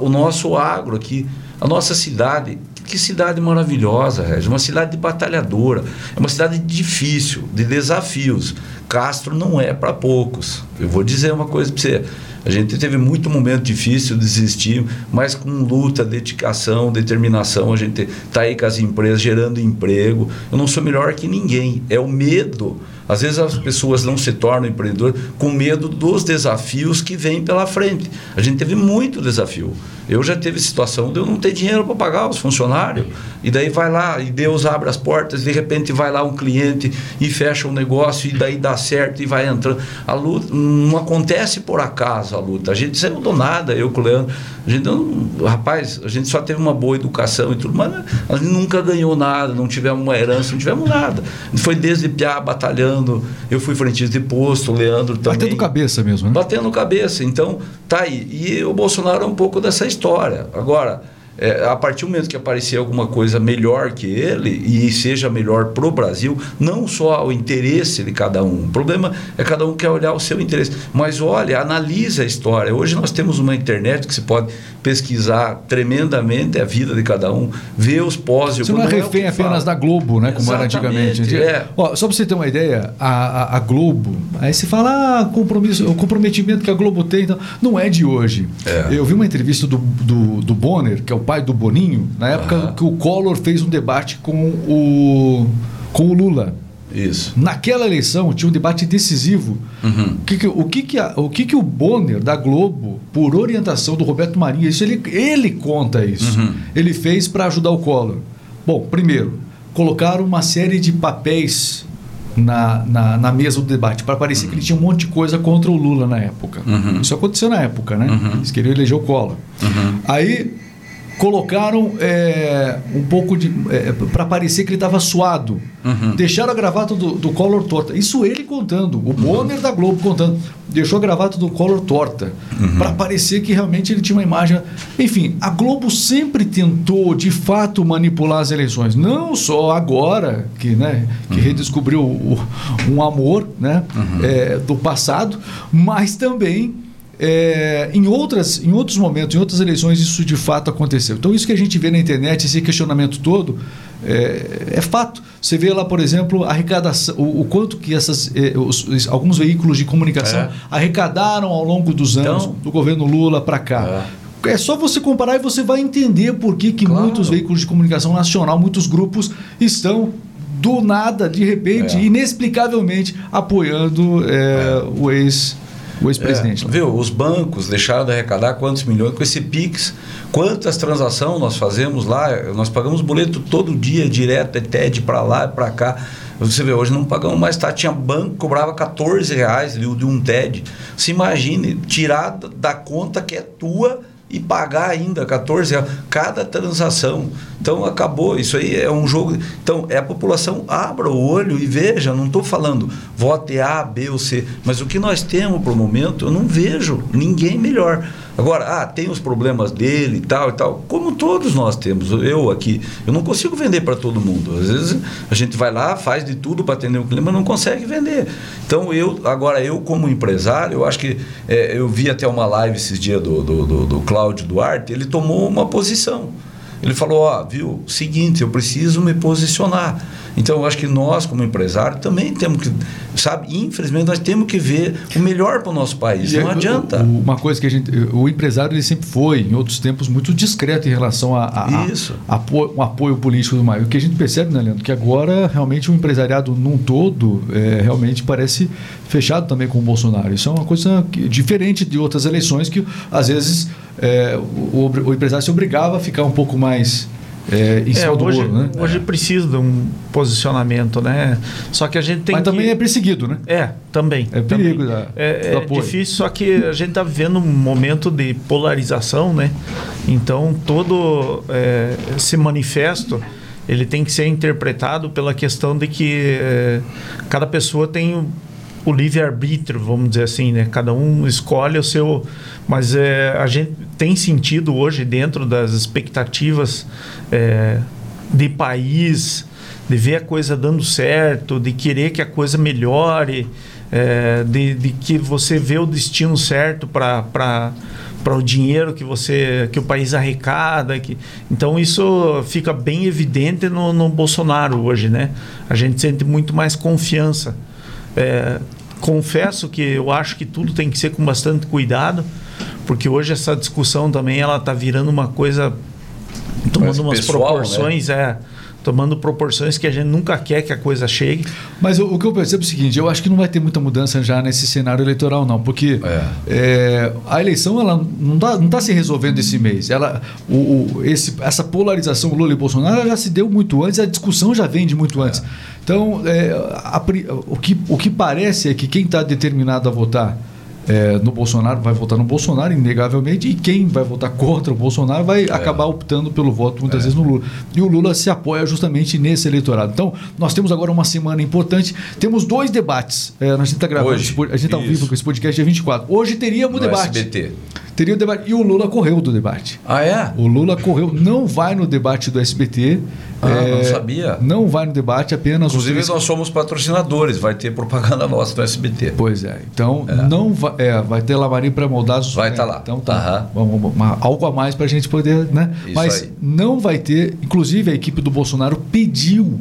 O nosso agro aqui, a nossa cidade que cidade maravilhosa, Regis. Uma cidade de batalhadora. É uma cidade difícil, de desafios. Castro não é para poucos. Eu vou dizer uma coisa para você. A gente teve muito momento difícil, desistir, mas com luta, dedicação, determinação, a gente está aí com as empresas gerando emprego. Eu não sou melhor que ninguém. É o medo. Às vezes as pessoas não se tornam empreendedores com medo dos desafios que vêm pela frente. A gente teve muito desafio. Eu já teve situação de eu não ter dinheiro para pagar os funcionários. E daí vai lá e Deus abre as portas, de repente vai lá um cliente e fecha um negócio e daí dá certo e vai entrando. A luta não acontece por acaso a luta. A gente saiu do nada, eu com o Leandro. A gente não, rapaz, a gente só teve uma boa educação e tudo, mas a gente nunca ganhou nada, não tivemos uma herança, não tivemos nada. Foi desde piá batalhando. Eu fui frentista de posto, o Leandro também.
Batendo cabeça mesmo, né?
Batendo cabeça. Então, tá aí. E o Bolsonaro é um pouco dessa história. Agora, é, a partir do momento que aparecer alguma coisa melhor que ele e seja melhor para o Brasil, não só o interesse de cada um. O problema é cada um quer olhar o seu interesse. Mas olha, analisa a história. Hoje nós temos uma internet que se pode pesquisar tremendamente a vida de cada um, ver os pós e
Você não é refém apenas da Globo, né? Como Exatamente, era antigamente. É. Ó, só para você ter uma ideia, a, a, a, Globo, aí se fala ah, compromisso, o comprometimento que a Globo tem, então, não é de hoje. É. Eu vi uma entrevista do, do, do Bonner, que é o pai do Boninho, na época uhum. que o Collor fez um debate com o, com o Lula.
Isso.
Naquela eleição tinha um debate decisivo. Uhum. O, que, que, o, que, que, a, o que, que o Bonner da Globo, por orientação do Roberto Marinho, isso ele, ele conta isso. Uhum. Ele fez para ajudar o Collor. Bom, primeiro, colocaram uma série de papéis na, na, na mesa do debate para parecer uhum. que ele tinha um monte de coisa contra o Lula na época. Uhum. Isso aconteceu na época, né? Uhum. Eles queriam eleger o Collor. Uhum. Aí colocaram é, um pouco de. É, para parecer que ele estava suado. Uhum. Deixaram a gravata do, do Collor torta. Isso ele contando, o Bonner uhum. da Globo contando. Deixou a gravata do Collor torta. Uhum. Para parecer que realmente ele tinha uma imagem. Enfim, a Globo sempre tentou, de fato, manipular as eleições. Não só agora, que, né, que uhum. redescobriu o, um amor né, uhum. é, do passado, mas também é, em, outras, em outros momentos, em outras eleições, isso de fato aconteceu. Então, isso que a gente vê na internet, esse questionamento todo, é, é fato. Você vê lá, por exemplo, a arrecadação, o, o quanto que essas, eh, os, alguns veículos de comunicação é. arrecadaram ao longo dos anos, então, do governo Lula para cá. É. é. só você comparar e você vai entender por que, que claro. muitos veículos de comunicação nacional, muitos grupos estão do nada, de repente, é. inexplicavelmente, apoiando é, o ex o ex-presidente.
É, viu? Os bancos deixaram de arrecadar quantos milhões com esse Pix? Quantas transações nós fazemos lá? Nós pagamos boleto todo dia, direto, é TED para lá, para cá. Você vê, hoje não pagamos mais, tá? Tinha banco cobrava 14 reais de, de um TED. Se imagine, tirar da conta que é tua e pagar ainda 14 reais cada transação. Então acabou, isso aí é um jogo. Então é a população abra o olho e veja, não estou falando vote A, B ou C, mas o que nós temos para o momento, eu não vejo ninguém melhor. Agora, ah, tem os problemas dele e tal e tal, como todos nós temos. Eu aqui, eu não consigo vender para todo mundo. Às vezes a gente vai lá, faz de tudo para atender o cliente, mas não consegue vender. Então eu, agora eu como empresário, eu acho que é, eu vi até uma live esses dias do, do, do, do Cláudio Duarte, ele tomou uma posição. Ele falou, ó, viu, seguinte, eu preciso me posicionar. Então, eu acho que nós, como empresário, também temos que, sabe, infelizmente, nós temos que ver o melhor para o nosso país. E não adianta.
Uma coisa que a gente. O empresário ele sempre foi, em outros tempos, muito discreto em relação a, a, Isso. a, a apoio, um apoio político do mais. O que a gente percebe, né, Leandro, que agora realmente o empresariado num todo é, realmente parece fechado também com o Bolsonaro. Isso é uma coisa que, diferente de outras eleições que, às vezes, é, o, o empresário se obrigava a ficar um pouco mais é, em cima é,
do
hoje, muro, né?
Hoje precisa de um posicionamento, né? Só que a gente tem
Mas
que...
também é perseguido, né?
É, também.
É perigo.
Da, é, é difícil, só que a gente está vivendo um momento de polarização, né? Então, todo é, esse manifesto ele tem que ser interpretado pela questão de que é, cada pessoa tem o livre-arbítrio, vamos dizer assim, né? Cada um escolhe o seu. Mas é, a gente tem sentido hoje, dentro das expectativas é, de país, de ver a coisa dando certo, de querer que a coisa melhore, é, de, de que você vê o destino certo para para o dinheiro que você que o país arrecada que então isso fica bem evidente no, no Bolsonaro hoje né a gente sente muito mais confiança é, confesso que eu acho que tudo tem que ser com bastante cuidado, porque hoje essa discussão também ela está virando uma coisa tomando umas pessoal, né? proporções, né? é tomando proporções que a gente nunca quer que a coisa chegue.
Mas o, o, que eu percebo é o seguinte, eu acho que não vai ter muita mudança já nesse cenário eleitoral não, porque é. É, a eleição ela não está não tá se resolvendo esse mês. Ela, o, o, esse, essa polarização Lula e Bolsonaro já se deu muito antes, a discussão já vem de muito antes. É. Então, é, a, o, que, o que parece é que quem está determinado a votar é, no Bolsonaro vai votar no Bolsonaro, inegavelmente, e quem vai votar contra o Bolsonaro vai é. acabar optando pelo voto muitas é. vezes no Lula. E o Lula se apoia justamente nesse eleitorado. Então, nós temos agora uma semana importante. Temos dois debates. É, a gente está gravando, Hoje, a gente está ao vivo com esse podcast dia 24. Hoje teríamos no debate. SBT. Teria o debate. E o Lula correu do debate.
Ah, é?
O Lula correu, não vai no debate do SBT.
Ah, é, não sabia.
Não vai no debate, apenas.
Inclusive, três... nós somos patrocinadores, vai ter propaganda nossa no SBT.
Pois é. Então, é. não vai, é, vai ter Lamarim para moldar os.
Vai estar tá lá.
Então tá. Vamos, uma, algo a mais para a gente poder. Né? Isso Mas aí. não vai ter. Inclusive, a equipe do Bolsonaro pediu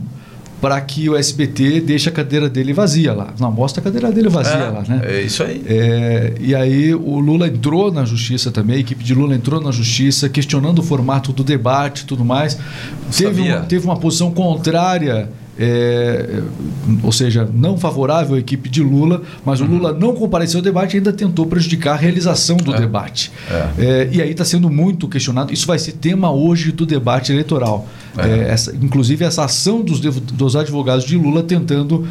para que o SBT deixe a cadeira dele vazia lá. Não, mostra a cadeira dele vazia é, lá, né?
É isso aí.
É, e aí o Lula entrou na justiça também, a equipe de Lula entrou na justiça, questionando o formato do debate e tudo mais. Teve uma, teve uma posição contrária é, ou seja, não favorável à equipe de Lula, mas o uhum. Lula não compareceu ao debate e ainda tentou prejudicar a realização do é. debate. É. é e aí está sendo muito questionado. Isso vai ser tema hoje do debate eleitoral. É. É, essa, inclusive, essa ação dos, dos advogados de Lula tentando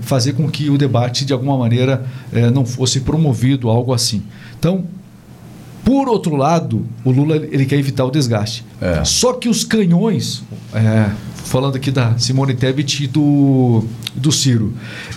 fazer com que o debate, de alguma maneira, não fosse promovido, algo assim. Então, por outro lado, o Lula ele quer evitar o desgaste. Só que os canhões, falando aqui da Simone Tebet e do, do Ciro.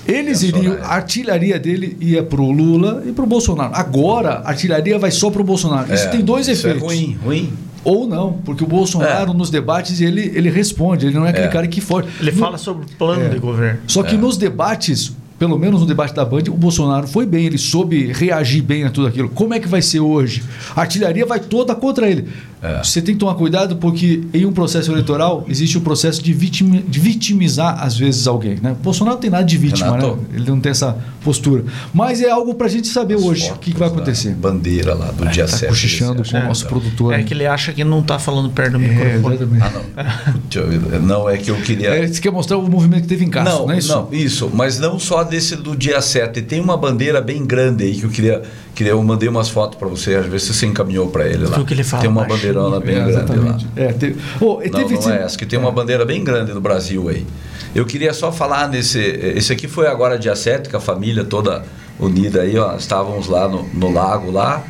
Eles iriam, a artilharia dele ia para o Lula e para o Bolsonaro. Agora, a artilharia vai só para o Bolsonaro. Isso é, tem dois isso é efeitos.
É ruim, ruim.
Ou não, porque o Bolsonaro é. nos debates ele, ele responde, ele não é aquele é. cara que foge.
Ele no, fala sobre o plano é. de governo.
Só que nos debates, pelo menos no debate da Band, o Bolsonaro foi bem, ele soube reagir bem a tudo aquilo. Como é que vai ser hoje? A artilharia vai toda contra ele.
É.
Você tem que tomar cuidado porque em um processo eleitoral existe o processo de, vitimi- de vitimizar às vezes alguém. Né? O Bolsonaro não tem nada de vítima,
Renato.
né? ele não tem essa postura. Mas é algo para a gente saber hoje o que, que vai acontecer.
Bandeira lá do dia
Tá
7.
cochichando com o nosso produtor.
É que ele acha que não tá falando perto do
É,
microfone.
exatamente.
Ah, não. Não, é que eu queria.
É, você quer mostrar o movimento que teve em casa,
não,
não, é isso?
não, isso. Mas não só desse do dia 7. Tem uma bandeira bem grande aí que eu queria. queria eu mandei umas fotos para você, às vezes você encaminhou para ele lá.
Viu que ele fala
Tem uma
baixinho.
Bandeirona bem
É,
grande lá.
É, teve, oh,
Não,
teve
não é essa, que tem uma bandeira bem grande no Brasil aí. Eu queria só falar nesse. Esse aqui foi agora dia 7, com a família toda unida aí, ó. Estávamos lá no, no lago lá.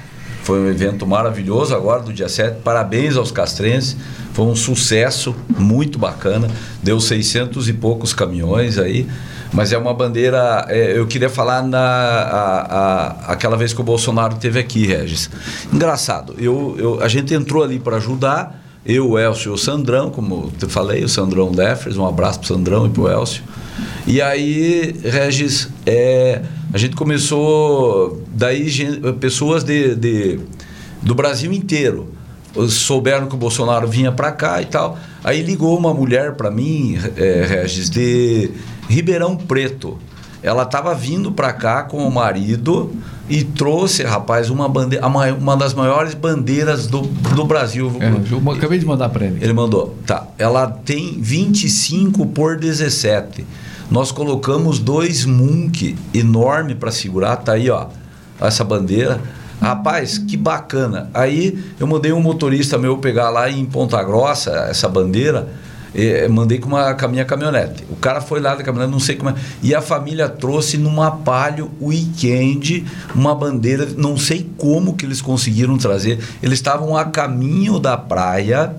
Foi um evento maravilhoso agora do dia 7. Parabéns aos castrenses. Foi um sucesso muito bacana. Deu 600 e poucos caminhões aí. Mas é uma bandeira. é, eu queria falar na a- a- aquela vez que o Bolsonaro esteve aqui, Regis. Engraçado. Eu, eu- a gente entrou ali para ajudar. Eu, o Elcio e o Sandrão, como eu falei, o Sandrão Leffers, um abraço pro Sandrão e pro Elcio. E aí, Regis, é, a gente começou, daí gen- pessoas de, de- do Brasil inteiro souberam que o Bolsonaro vinha para cá e tal. Aí ligou uma mulher para mim, é, Regis, de Ribeirão Preto. Ela estava vindo para cá com o marido e trouxe, rapaz, uma, bandeira, uma das maiores bandeiras do, do Brasil.
É, eu acabei de mandar para ele.
Ele mandou, tá. Ela tem 25 por 17. Nós colocamos dois Munk enorme para segurar, tá aí, ó, essa bandeira. Rapaz, que bacana. Aí eu mandei um motorista meu pegar lá em Ponta Grossa essa bandeira. Eh, mandei com, uma, com a minha caminhonete. O cara foi lá da caminhonete, não sei como é. E a família trouxe numa palio weekend uma bandeira, não sei como que eles conseguiram trazer. Eles estavam a caminho da praia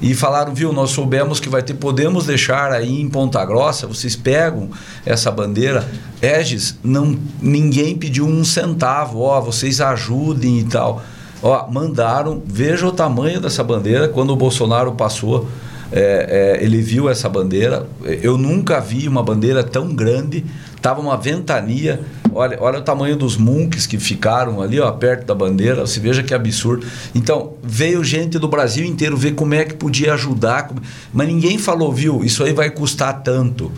e falaram, viu, nós soubemos que vai ter, podemos deixar aí em Ponta Grossa, vocês pegam essa bandeira. Egis, não, ninguém pediu um centavo, ó, vocês ajudem e tal. Ó, mandaram, veja o tamanho dessa bandeira, quando o Bolsonaro passou, é, é, ele viu essa bandeira. Eu nunca vi uma bandeira tão grande. Tava uma ventania. Olha, olha o tamanho dos munks que ficaram ali, ó, perto da bandeira. Você veja que absurdo. Então, veio gente do Brasil inteiro ver como é que podia ajudar. Mas ninguém falou, viu, isso aí vai custar tanto.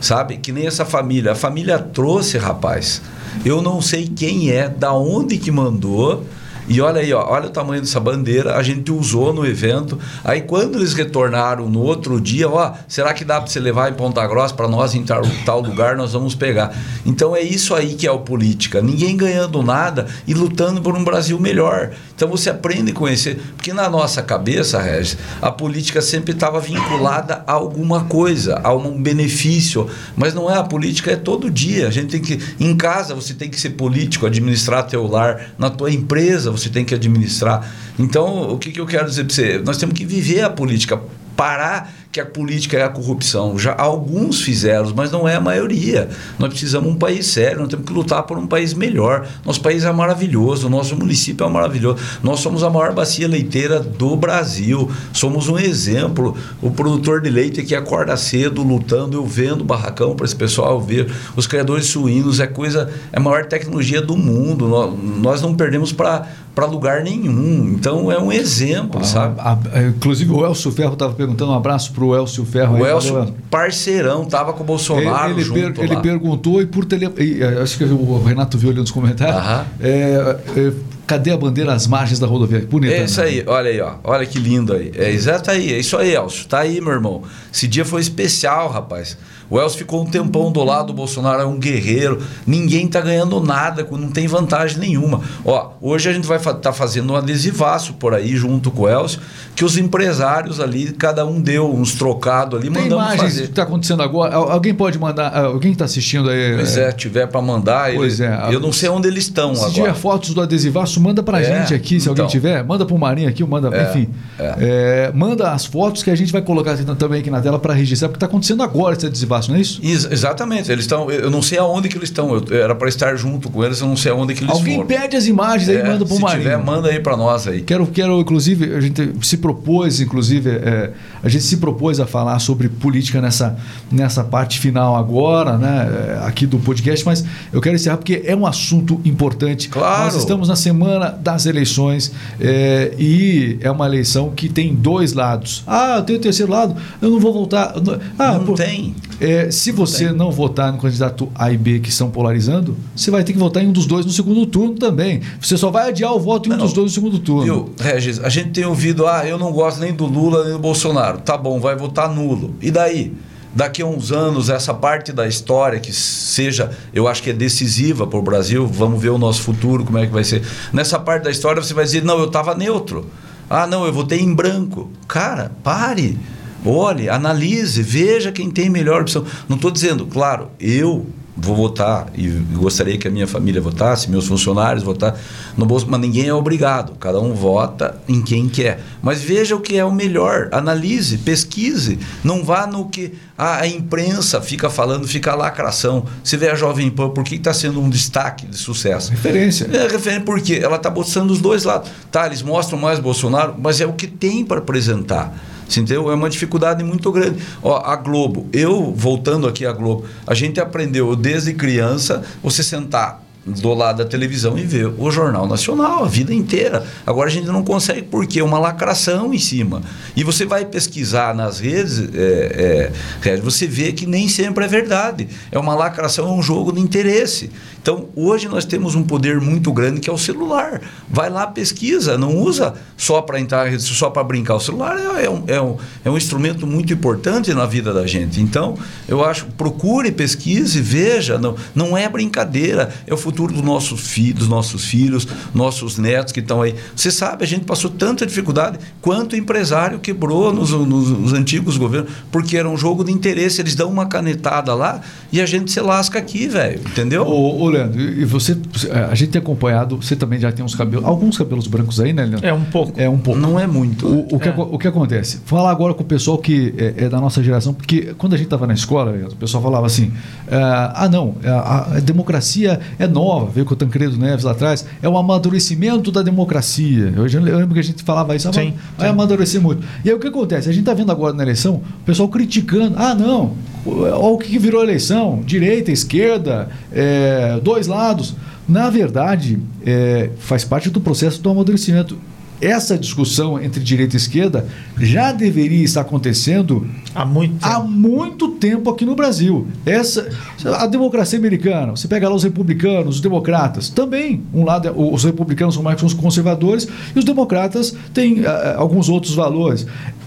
Sabe? Que nem essa família. A família trouxe, rapaz. Eu não sei quem é, da onde que mandou. E olha aí, ó, olha o tamanho dessa bandeira, a gente usou no evento. Aí quando eles retornaram no outro dia, ó, será que dá para você levar em Ponta Grossa para nós em tal, tal lugar, nós vamos pegar. Então é isso aí que é o política. Ninguém ganhando nada e lutando por um Brasil melhor. Então você aprende a conhecer, porque na nossa cabeça, Regis, a política sempre estava vinculada a alguma coisa, a um benefício, mas não é a política, é todo dia. A gente tem que em casa você tem que ser político, administrar teu lar, na tua empresa você tem que administrar. Então, o que, que eu quero dizer para você? Nós temos que viver a política, parar que a política é a corrupção. Já alguns fizeram, mas não é a maioria. Nós precisamos de um país sério, nós temos que lutar por um país melhor. Nosso país é maravilhoso, nosso município é maravilhoso. Nós somos a maior bacia leiteira do Brasil. Somos um exemplo. O produtor de leite que acorda cedo lutando, eu vendo barracão para esse pessoal ver. Os criadores suínos é coisa, é a maior tecnologia do mundo. Nós, nós não perdemos para para lugar nenhum. Então é um exemplo, sabe?
A- a- inclusive o Elcio Ferro estava perguntando um abraço para o Elcio Ferro.
O
aí,
Elcio,
valeu,
parceirão, tava com o Bolsonaro
ele, ele,
junto
per- ele
lá.
perguntou e por tele, e, eh, acho que o Renato viu ali nos comentários.
Aham.
é, é, cadê a bandeira às margens da rodovia? Bonita.
É isso
né?
aí, olha aí, ó. Olha que lindo aí. É exato aí, é isso aí, Elcio. Tá aí, meu irmão. Esse dia foi especial, rapaz. O Elcio ficou um tempão do lado do Bolsonaro, é um guerreiro. Ninguém tá ganhando nada, não tem vantagem nenhuma. Ó, hoje a gente vai estar tá fazendo um adesivaço por aí, junto com o Elcio, que os empresários ali, cada um deu uns trocados ali,
Tem
mandamos
imagens
fazer.
que está acontecendo agora. Al- Alguém pode mandar. ah, Alguém está assistindo aí.
Pois é, tiver para mandar, ele-
Pois é.
eu não sei onde eles estão
Se
agora.
tiver fotos do adesivaço, manda pra
É,
gente aqui, se alguém
então.
tiver. Manda pro Marinho aqui, manda,
É,
enfim. É, manda as fotos que a gente vai colocar também aqui na tela para registrar, porque está acontecendo agora esse adesivaço, não é isso?
Ex- exatamente, eles estão. Eu não sei aonde que eles estão. Eu, era para estar junto com eles, eu não sei aonde que eles
Alguém
foram.
pede as imagens aí,
É,
manda pro
se
Marinho.
tiver, manda aí para nós aí.
Quero, quero, inclusive, a gente se propôs, inclusive, é, a gente se propôs a falar sobre política nessa, nessa parte final agora, né, é, aqui do podcast, mas eu quero encerrar porque é um assunto importante.
Claro.
Nós estamos na semana das eleições é, e é uma eleição que tem dois lados. Ah, eu tenho o terceiro lado, eu não vou votar. Ah,
não pô, tem.
É, se você não votar no candidato A e B que estão polarizando, você vai ter que votar em um dos dois no segundo turno também. Você só vai adiar o voto em um não, dos dois no segundo turno.
Viu, Regis, a gente tem ouvido, ah, eu não gosto nem do Lula nem do Bolsonaro. Tá bom, vai votar nulo. E daí? daqui a uns anos, essa parte da história que seja, eu acho que é decisiva para o Brasil, vamos ver o nosso futuro, como é que vai ser. Nessa parte da história você vai dizer, não, eu estava neutro. Ah, não, eu votei em branco. Cara, pare. Olhe, analise, veja quem tem melhor opção. Não estou dizendo, claro, eu vou votar e gostaria que a minha família votasse, meus funcionários votar no bolso, mas ninguém é obrigado. Cada um vota em quem quer. Mas veja o que é o melhor, analise, pesquise, não vá no que a imprensa fica falando, fica a lacração. Você vê a Jovem Pan, por que está sendo um destaque de sucesso?
Referência.
É referência porque ela está mostrando os dois lados. Tá, eles mostram mais Bolsonaro, mas é o que tem para apresentar. Você entendeu? É uma dificuldade muito grande. Ó, a Globo, eu voltando aqui à Globo, a gente aprendeu desde criança você sentar do lado da televisão e ver o Jornal Nacional a vida inteira. Agora a gente não consegue porque é uma lacração em cima. E você vai pesquisar nas redes, é, é, você vê que nem sempre é verdade. É uma lacração, é um jogo de interesse. Então, hoje nós temos um poder muito grande que é o celular. Vai lá, pesquisa, não usa só para entrar, só para brincar. O celular é, é, um, é, um, é um instrumento muito importante na vida da gente. Então, eu acho, procure, pesquise, veja, não, não é brincadeira, é o futuro dos nossos, fi, dos nossos filhos, nossos netos que estão aí. Você sabe, a gente passou tanta dificuldade quanto empresário quebrou nos, nos, nos antigos governos, porque era um jogo de interesse, eles dão uma canetada lá e a gente se lasca aqui, velho, entendeu?
O, Leandro, e você, é, a gente tem acompanhado, você também já tem uns cabelos, alguns cabelos brancos aí, né, Leandro?
É um pouco.
É um pouco.
Não é muito.
O, o, que, é. o que acontece? Falar agora com o pessoal que é, é da nossa geração, porque quando a gente estava na escola, o pessoal falava assim: ah, ah não, a, a, democracia é nova, veio com o Tancredo Neves lá atrás, é o amadurecimento da democracia. Eu, já, eu lembro que a gente falava isso, ah, sim, vai sim. amadurecer muito. E aí o que acontece? A gente está vendo agora na eleição o pessoal criticando: ah, não, olha o que virou a eleição, direita, esquerda, é, dois lados. Na verdade, é, faz parte do processo do amadurecimento. Essa discussão entre direita e esquerda já deveria estar acontecendo
há muito tempo,
há muito tempo aqui no Brasil. Essa, a democracia americana, você pega lá os republicanos, os democratas, também. Um lado, é, os republicanos são mais conservadores e os democratas têm uh, alguns outros valores.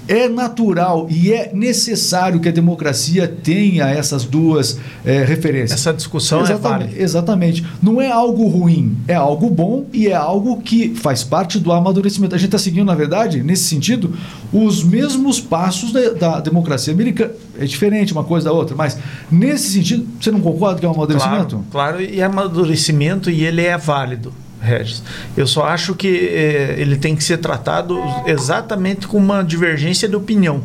É natural e é necessário que a democracia tenha essas duas é, referências.
Essa discussão
exatamente,
é válida.
Exatamente. Não é algo ruim, é algo bom e é algo que faz parte do amadurecimento. A gente está seguindo, na verdade, nesse sentido, os mesmos passos da, da, democracia americana. É diferente uma coisa da outra, mas nesse sentido, você não concorda que é um amadurecimento?
Claro, claro e é amadurecimento e ele é válido. Regis. Eu só acho que é, ele tem que ser tratado exatamente com uma divergência de opinião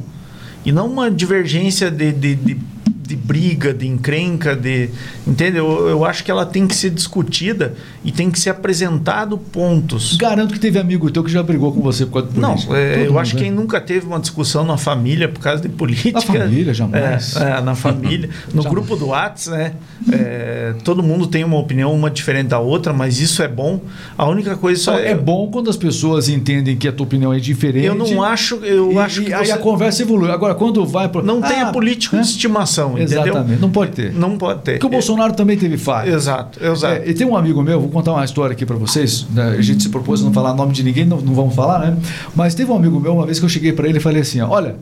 e não uma divergência de, de, de de briga, de encrenca, de. Entendeu? Eu, eu, acho que ela tem que ser discutida e tem que ser apresentado pontos.
Garanto que teve amigo teu que já brigou com você por causa
de política. Não, é, eu mundo, acho que né? quem nunca teve uma discussão na família por causa de política. Na
família, jamais.
É, é na família. No jamais. grupo do Whats, né? É, todo mundo tem uma opinião, uma diferente da outra, mas isso é bom. A única coisa só.
É, é bom quando as pessoas entendem que a tua opinião é diferente.
Eu não acho. Eu
e,
acho que.
Aí você... a conversa evolui. Agora, quando vai. Pro...
Não ah, tem a político de estimação
Exatamente.
Entendeu?
Não pode ter.
Não pode ter.
Porque o Bolsonaro também teve falha.
Exato, exato.
É, e tem um amigo meu, vou contar uma história aqui para vocês. Né? A gente se propôs a não falar nome de ninguém, não, não vamos falar, né? Mas teve um amigo meu, uma vez que eu cheguei para ele e falei assim: olha,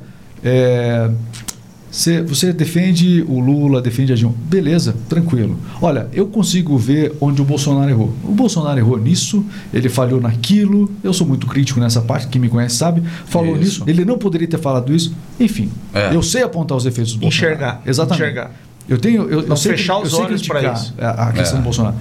é, você, você, defende o Lula, defende a Dilma. Beleza, tranquilo. Olha, eu consigo ver onde o Bolsonaro errou. O Bolsonaro errou nisso, ele falhou naquilo. Eu sou muito crítico nessa parte, quem me conhece sabe. Falou isso. nisso, ele não poderia ter falado isso. Enfim, é. eu sei apontar os efeitos do
Bolsonaro. Enxergar.
Exatamente.
Enxergar.
Eu tenho, eu, eu sei,
fechar os
eu
olhos para isso.
A, a questão é. do Bolsonaro.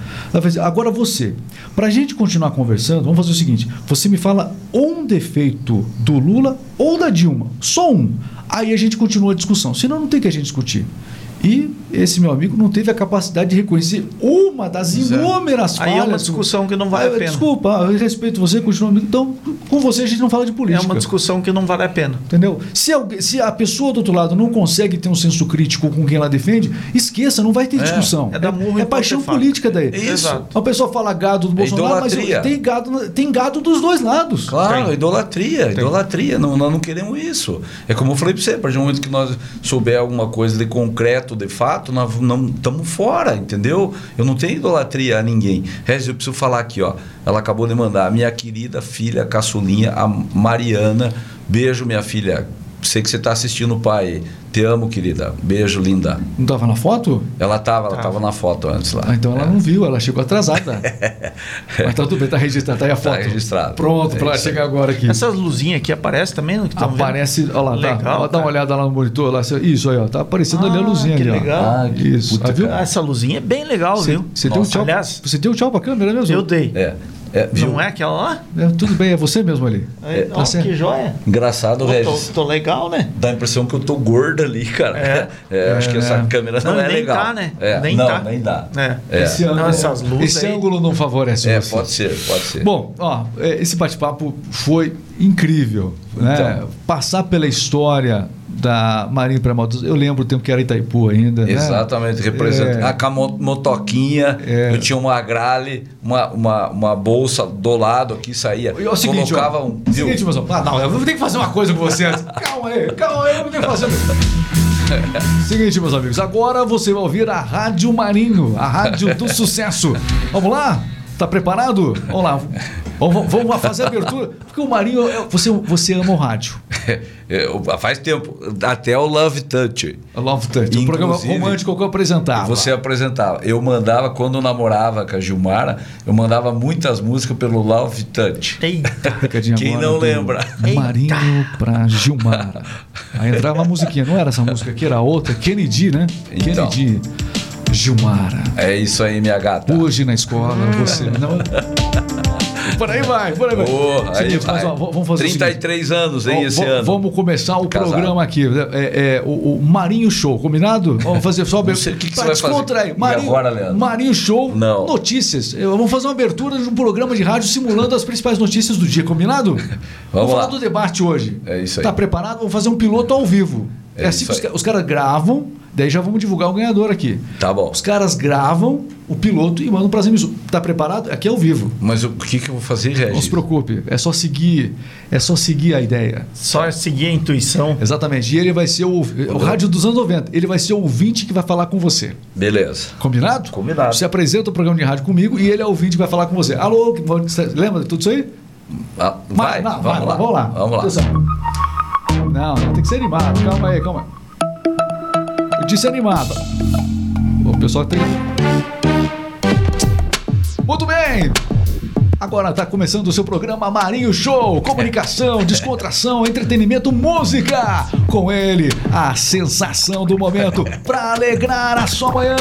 Agora você, para a gente continuar conversando, vamos fazer o seguinte: você me fala um defeito do Lula ou da Dilma, só um. Aí a gente continua a discussão. Senão não tem que a gente discutir. E esse meu amigo não teve a capacidade de reconhecer uma das
Pois é.
inúmeras
Aí
falhas.
é uma discussão que não vale
Ah,
a pena.
Desculpa, eu respeito você, continua amigo. Então, com você a gente não fala de
É
política.
uma discussão que não vale a pena.
Entendeu? Se, alguém- se a pessoa do outro lado não consegue ter um senso crítico com quem ela defende, esqueça, não vai ter discussão.
é dar murro
paixão
ponta e faca.
política daí.
Isso.
Exato.
A pessoa fala gado do
É
Bolsonaro, mas
idolatria.
tem gado, tem gado dos dois lados.
Claro,
Tem.
idolatria, idolatria. Não, nós não queremos isso. É como eu falei para você, a partir do momento que nós souber alguma coisa de concreto, de fato, nós não estamos fora, entendeu? Eu não tenho idolatria a ninguém. Regis, eu preciso falar aqui, ó. Ela acabou de mandar, minha querida filha caçulinha, a Mariana. Beijo, minha filha. Sei que você está assistindo o pai. Te amo, querida. Beijo, linda.
Não tava na foto?
Ela estava, ela
Tava.
estava na foto antes lá.
Ah, então ela não viu, ela chegou atrasada. Mas tá tudo bem, tá registrado, tá aí a
Tá
foto.
registrado.
Pronto,
É
pra ela
isso aí.
chegar agora aqui.
Essas luzinhas aqui aparecem também no que
Aparece, olha lá, tá,
Legal,
Ó, dá uma olhada lá no monitor. Lá, isso aí, ó, tá aparecendo ali a
Ah,
luzinha
que
ali, ó.
legal.
Ah, que
Isso,
puta,
ah, viu?
Ah, essa luzinha é bem legal,
Você,
viu?
você deu um tchau.
aliás,
você deu um tchau pra câmera mesmo?
eu dei.
É. é, viu?
Não é aquela lá?
É, tudo bem, é você mesmo ali.
É,
tá
ó, que joia.
Engraçado,
Pô, tô,
Regis.
tô legal, né?
Dá a impressão que eu tô gordo ali, cara.
É.
É, acho que essa câmera não,
Não,
é
nem
legal.
tá, né?
É,
Nem
não,
tá.
nem dá.
É.
É.
Esse ângulo,
Não, essas luzes
esse
aí-
ângulo não favorece
É,
você.
pode ser, pode ser.
Bom, ó, é, esse bate-papo foi incrível. Né?
Então.
Passar pela história da Marinho Pré-Motos, eu lembro o tempo que era Itaipu ainda. né?
Exatamente, representa.
É.
Com a mo- motoquinha,
É.
eu tinha uma grale, uma, uma, uma bolsa do lado aqui, saía.
E é o seguinte,
colocava
ó,
um. viu?
seguinte, moção. Ah, não, eu vou ter que fazer uma coisa com você. Calma aí, calma aí, eu vou ter que fazer. seguinte, meus amigos, agora você vai ouvir a Rádio Marinho, a rádio do sucesso. Vamos lá? Tá preparado? Vamos lá. Vamos, vamos lá fazer a abertura. Porque o Marinho, é- você, você ama o rádio.
Eu- faz tempo, até o Love Touch.
A Love Touch, um programa
Inclusive,
romântico que eu apresentava.
Você apresentava. Eu mandava, quando eu namorava com a Gilmara, eu mandava muitas músicas pelo Love Touch.
Eita.
Quem não lembra?
Marinho pra Gilmara. Aí entrava uma musiquinha, não era essa música aqui, era outra, Kennedy, né?
Então.
Kennedy. Gilmara.
É isso aí, minha gata.
Hoje na escola, você não. Por aí vai, por aí vai.
Ô, aí
Seguinte,
vai.
ó, vamos fazer o seguinte.
33 anos, hein,
Vamos-
esse ano.
Vamos começar o
Casado.
programa aqui. É, é, o, o Marinho Show, combinado? Vamos fazer só
Não sei o que que
pra
você vai fazer.
Marinho,
agora, Leandro?
Marinho Show,
Não.
notícias. Eu- Vamos fazer uma abertura de um programa de rádio simulando as principais notícias do dia, combinado?
Vamos
falar
lá.
do debate hoje.
É isso aí.
Tá preparado? Vamos fazer um piloto ao vivo. É,
É
assim que os, os caras gravam, daí já vamos divulgar o ganhador aqui.
Tá bom.
Os caras gravam o piloto e mandam para as emissoras. Tá preparado? Aqui é ao vivo.
Mas o que, que eu vou fazer, Regis?
Não se preocupe, é só seguir, é só seguir a ideia.
Só seguir a intuição.
Exatamente. E ele vai ser o, o rádio dos anos 90. Ele vai ser o ouvinte que vai falar com você.
Beleza.
Combinado?
Combinado.
Você apresenta o programa de rádio comigo e ele é o ouvinte que vai falar com você. Alô, lembra de tudo isso aí?
Ah, vai,
não,
vamos, lá.
Vamos lá.
Vamos lá.
Não, tem que ser animado. Calma aí, calma aí. Disse animado. O pessoal tem. Muito bem! Agora está começando o seu programa Marinho Show, comunicação, descontração, entretenimento, música. Com ele, a sensação do momento para alegrar a sua manhã.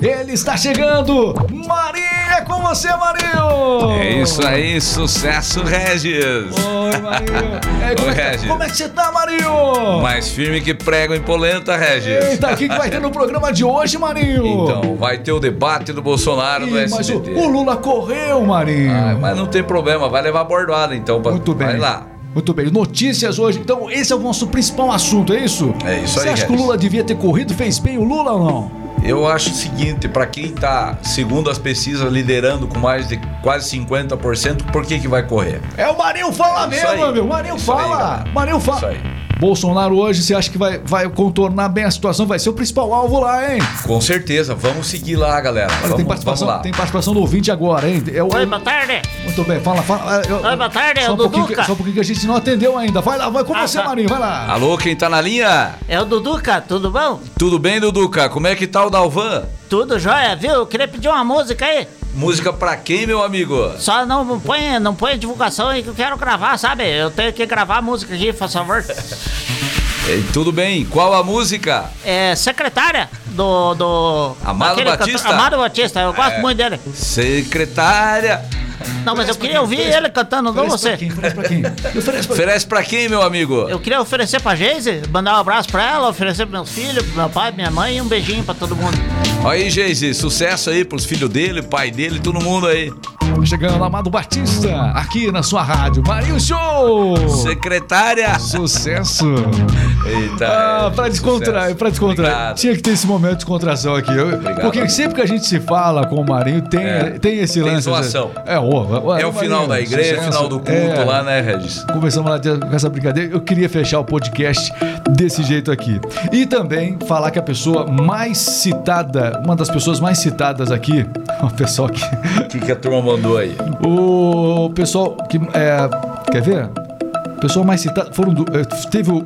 Ele está chegando. Marinho, é com você, Marinho.
É isso aí, sucesso, Regis.
Oi, Marinho. Aí, como,
Oi,
é
Regis.
como é que você tá, Marinho?
Mais firme que prego em polenta, Regis.
Eita, o que, vai ter no programa de hoje, Marinho?
Então, vai ter o debate do Bolsonaro no
Ih, mas o,
SBT.
o Lula correu, Marinho.
Ah, mas não tem problema, vai levar bordoada então. pra-
Muito bem.
Vai lá.
Muito bem. Notícias hoje. Então, esse é o nosso principal assunto, é isso?
É isso
Você
aí,
acha que o. Lula devia ter corrido? Fez bem o Lula ou não?
Eu acho o seguinte, para quem tá, segundo as pesquisas, liderando com mais de quase 50%, por que que vai correr?
É o Marinho fala
Isso
mesmo,
aí.
meu. Marinho
Isso aí,
fala.
galera.
Marinho fala. Bolsonaro hoje, você acha que vai, vai contornar bem a situação? Vai ser o principal alvo lá, hein?
Com certeza, vamos seguir lá, galera.
Olha,
vamos,
tem, participação,
vamos lá.
tem participação do ouvinte agora, hein? É o-
Oi, boa tarde.
Muito bem, fala, fala. Eu-
Oi, boa tarde, é
só
o
um pouquinho
Duduca.
Só um pouquinho que a gente não atendeu ainda. Vai lá, vai com
Ah,
você,
tá.
Marinho, vai lá.
Alô, quem tá na linha?
É o Duduca, tudo bom?
Tudo bem, Duduca? Como é que tá o Dalvan?
Tudo jóia, viu? Eu queria pedir uma música aí.
Música pra quem, meu amigo?
Só não põe, não põe divulgação aí que eu quero gravar, sabe? Eu tenho que gravar a música aqui, por favor.
Tudo bem, qual a música?
É secretária do. do
Amado Batista?
cantor- Amado Batista, eu gosto
É.
muito dele.
Secretária,
Não, mas eu queria ouvir ele cantando, não
pra
você.
quem? Oferece pra quem? Oferece pra
Oferece pra quem, meu amigo?
Eu queria oferecer pra Geise, mandar um abraço pra ela, oferecer pros meus filhos, pro meu pai, minha mãe e um beijinho pra todo mundo.
Aí, Geise, sucesso aí pros filhos dele, pai dele, todo mundo aí.
Chegando, Amado Batista, aqui na sua rádio. Marinho Show!
Secretária!
Sucesso!
Eita.
Ah,
é,
pra descontrair, pra descontrair.
Obrigado.
Tinha que ter esse momento de descontração aqui. Eu-
Obrigado.
porque sempre que a gente se fala com o Marinho, tem,
É.
tem esse
Tem
lance.
zoação.
É, ô,
É o final da igreja, final do culto
É.
lá, né, Regis?
Começamos lá com essa brincadeira. Eu queria fechar o podcast desse jeito aqui. E também falar que a pessoa mais citada, uma das pessoas mais citadas aqui, o pessoal que.
O que, que a turma mandou aí?
O pessoal que. É, quer ver? O pessoal mais citado foram. do- eh, teve o,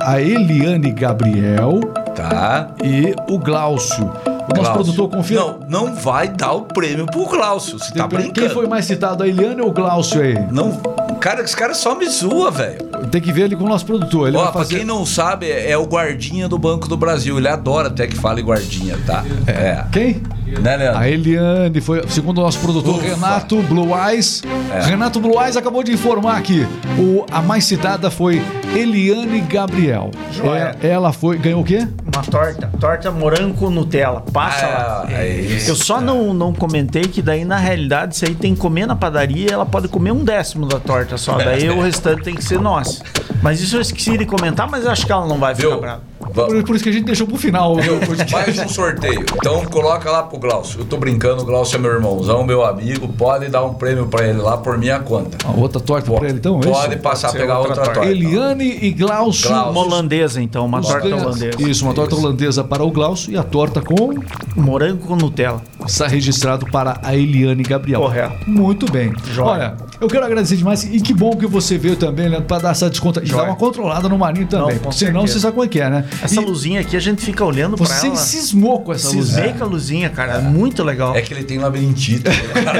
a Eliane Gabriel
Tá.
e o Glaucio. O nosso
Glaucio.
produtor confia.
Não, não vai dar o prêmio pro Glaucio. Você tá brincando.
Quem foi mais citado, a Eliane ou o Glaucio aí?
Não, cara, esse cara só me zoa, velho.
Tem que ver ele com o nosso produtor. Ele
Ó,
vai
pra
fazer.
quem não sabe, é é o guardinha do Banco do Brasil. Ele adora até que fale guardinha, tá? É.
Quem?
Né, Leandro?
A Eliane foi, segundo o nosso produtor
Ufa.
Renato Blue Eyes.
É.
Renato Blue Eyes acabou de informar aqui. O, a mais citada foi Eliane Gabriel.
Joia.
É, ela foi. Ganhou o quê?
Uma torta. Torta morango Nutella. Passa lá.
Ah, é isso.
Eu só não, não comentei que daí, na realidade, isso aí tem que comer na padaria ela pode comer um décimo da torta só. Daí o restante tem que ser nosso. Mas isso eu esqueci de comentar, mas eu acho que ela não vai ficar
Viu?
brava.
Por, por isso que a gente deixou pro final.
Mais um sorteio. Então coloca lá pro Glaucio. Eu tô brincando, o Glaucio é meu irmãozão, meu amigo. Pode dar um prêmio pra ele lá por minha conta.
A outra torta pra ele, então? é
Pode
isso?
passar a
ser
pegar
outra
outra,
torta.
torta.
Eliane e Glaucio.
Glaucio.
Uma holandesa, então, uma
Os
torta
ganha-
holandesa.
Isso, uma torta holandesa para o Glaucio e a torta com
Morango com Nutella.
Está registrado para a Eliane Gabriel.
Correto.
Muito bem.
Joia.
Olha, eu quero agradecer demais e que bom que você veio também, Leandro, para dar essa desconta e
Joia.
dar uma controlada no Marinho também.
Não,
porque senão
certeza.
você sabe como é que é, né?
Essa
E
luzinha aqui a gente fica olhando pra
você
ela.
cismou com essa luz.
Cismei com a luzinha, cara. É muito legal.
É que ele tem labirintite. né?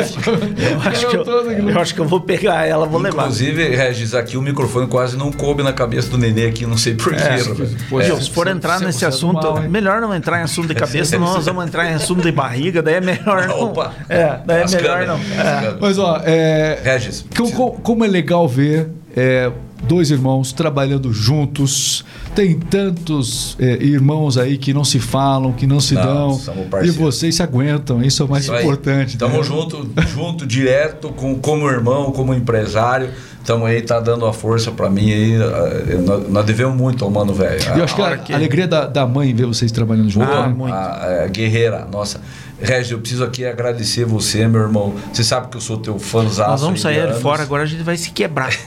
Eu acho, que eu, eu acho que eu vou pegar ela, vou levar.
Inclusive, Regis, aqui o microfone quase não coube na cabeça do nenê aqui, não sei porquê.
É,
Pô,
Viu,
é,
se for
você-
entrar
você-
nesse
você é
assunto,
mal,
melhor não entrar em assunto de cabeça, senão nós vamos entrar em assunto de barriga, daí é melhor não.
Opa.
É, daí é
As
melhor
câmeras,
não. É.
Mas ó, é,
Regis,
co- co- como é legal ver é, dois irmãos trabalhando juntos. Tem tantos é, irmãos aí que não se falam, que não se
Não,
dão. E vocês se aguentam, isso é o mais
Isso
importante.
Tamo
né?
junto, junto, direto, com, como irmão, como empresário. Tamo aí, tá dando a força pra mim aí. eh, Nós, nós devemos muito ao mano velho.
E eu acho que a,
que-
a alegria da, da mãe ver vocês trabalhando juntos.
Ah,
né?
muito.
A, a guerreira, nossa. Regis, eu preciso aqui agradecer você, meu irmão. Você sabe que eu sou teu fãzão.
Nós vamos sair ali fora, agora a gente vai se quebrar.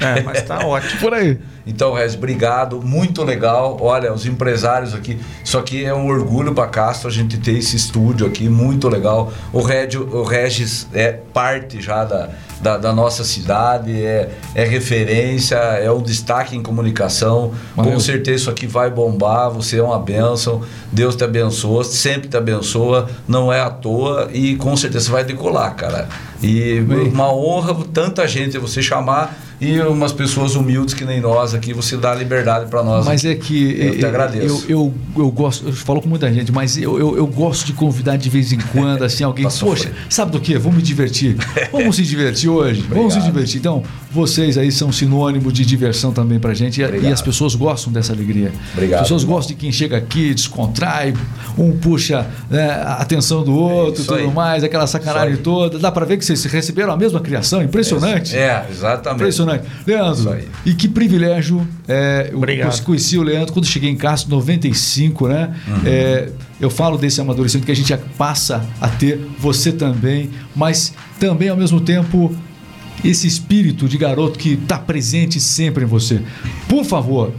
É, mas tá ótimo.
Por aí.
Então, Regis, obrigado. Muito legal. Olha, os empresários aqui. Isso aqui é um orgulho para Castro a gente ter esse estúdio aqui. Muito legal. O, Régio, o Regis é parte já da, da, da nossa cidade, é, é referência, é um destaque em comunicação.
Valeu.
Com certeza isso aqui vai bombar. Você é uma bênção. Deus te abençoa, sempre te abençoa. Não é à toa e com certeza vai decolar, cara. E
Bem.
uma honra tanta gente você chamar e umas pessoas humildes que nem nós aqui, você dá liberdade para nós.
Mas é que
Eu te
eh,
agradeço.
Eu, eu, eu gosto, eu falo com muita gente, mas eu, eu, eu gosto de convidar de vez em quando, assim, alguém. Poxa, sabe do que? Vamos me divertir. Vamos se divertir hoje. Vamos se
Obrigado.
divertir. Então, vocês aí são sinônimo de diversão também pra gente. E, e as pessoas gostam dessa alegria.
Obrigado,
As pessoas
irmão.
gostam de quem chega aqui, descontrai, um puxa né, a atenção do outro e
isso
tudo
aí.
mais, aquela sacanagem toda. Dá pra ver que vocês receberam a mesma criação. Impressionante.
É, exatamente.
Impressionante. Leandro, e que privilégio. É, eu
Obrigado.
conheci o Leandro quando cheguei em Castro, 95, né?
Uhum.
É, eu falo desse amadurecimento que a gente já passa a ter, você também, mas também ao mesmo tempo esse espírito de garoto que está presente sempre em você. Por favor,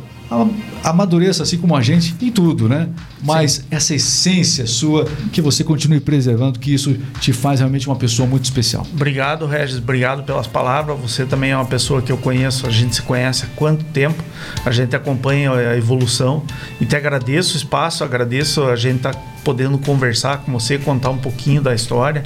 amadureça assim como a gente em tudo, né? Mas essa essência sua, que você continue preservando, que isso te faz realmente uma pessoa muito especial.
Obrigado, Regis. Obrigado pelas palavras. Você também é uma pessoa que eu conheço. A gente se conhece há quanto tempo? A gente acompanha a evolução. E te agradeço o espaço, agradeço a gente estar podendo conversar com você, contar um pouquinho da história,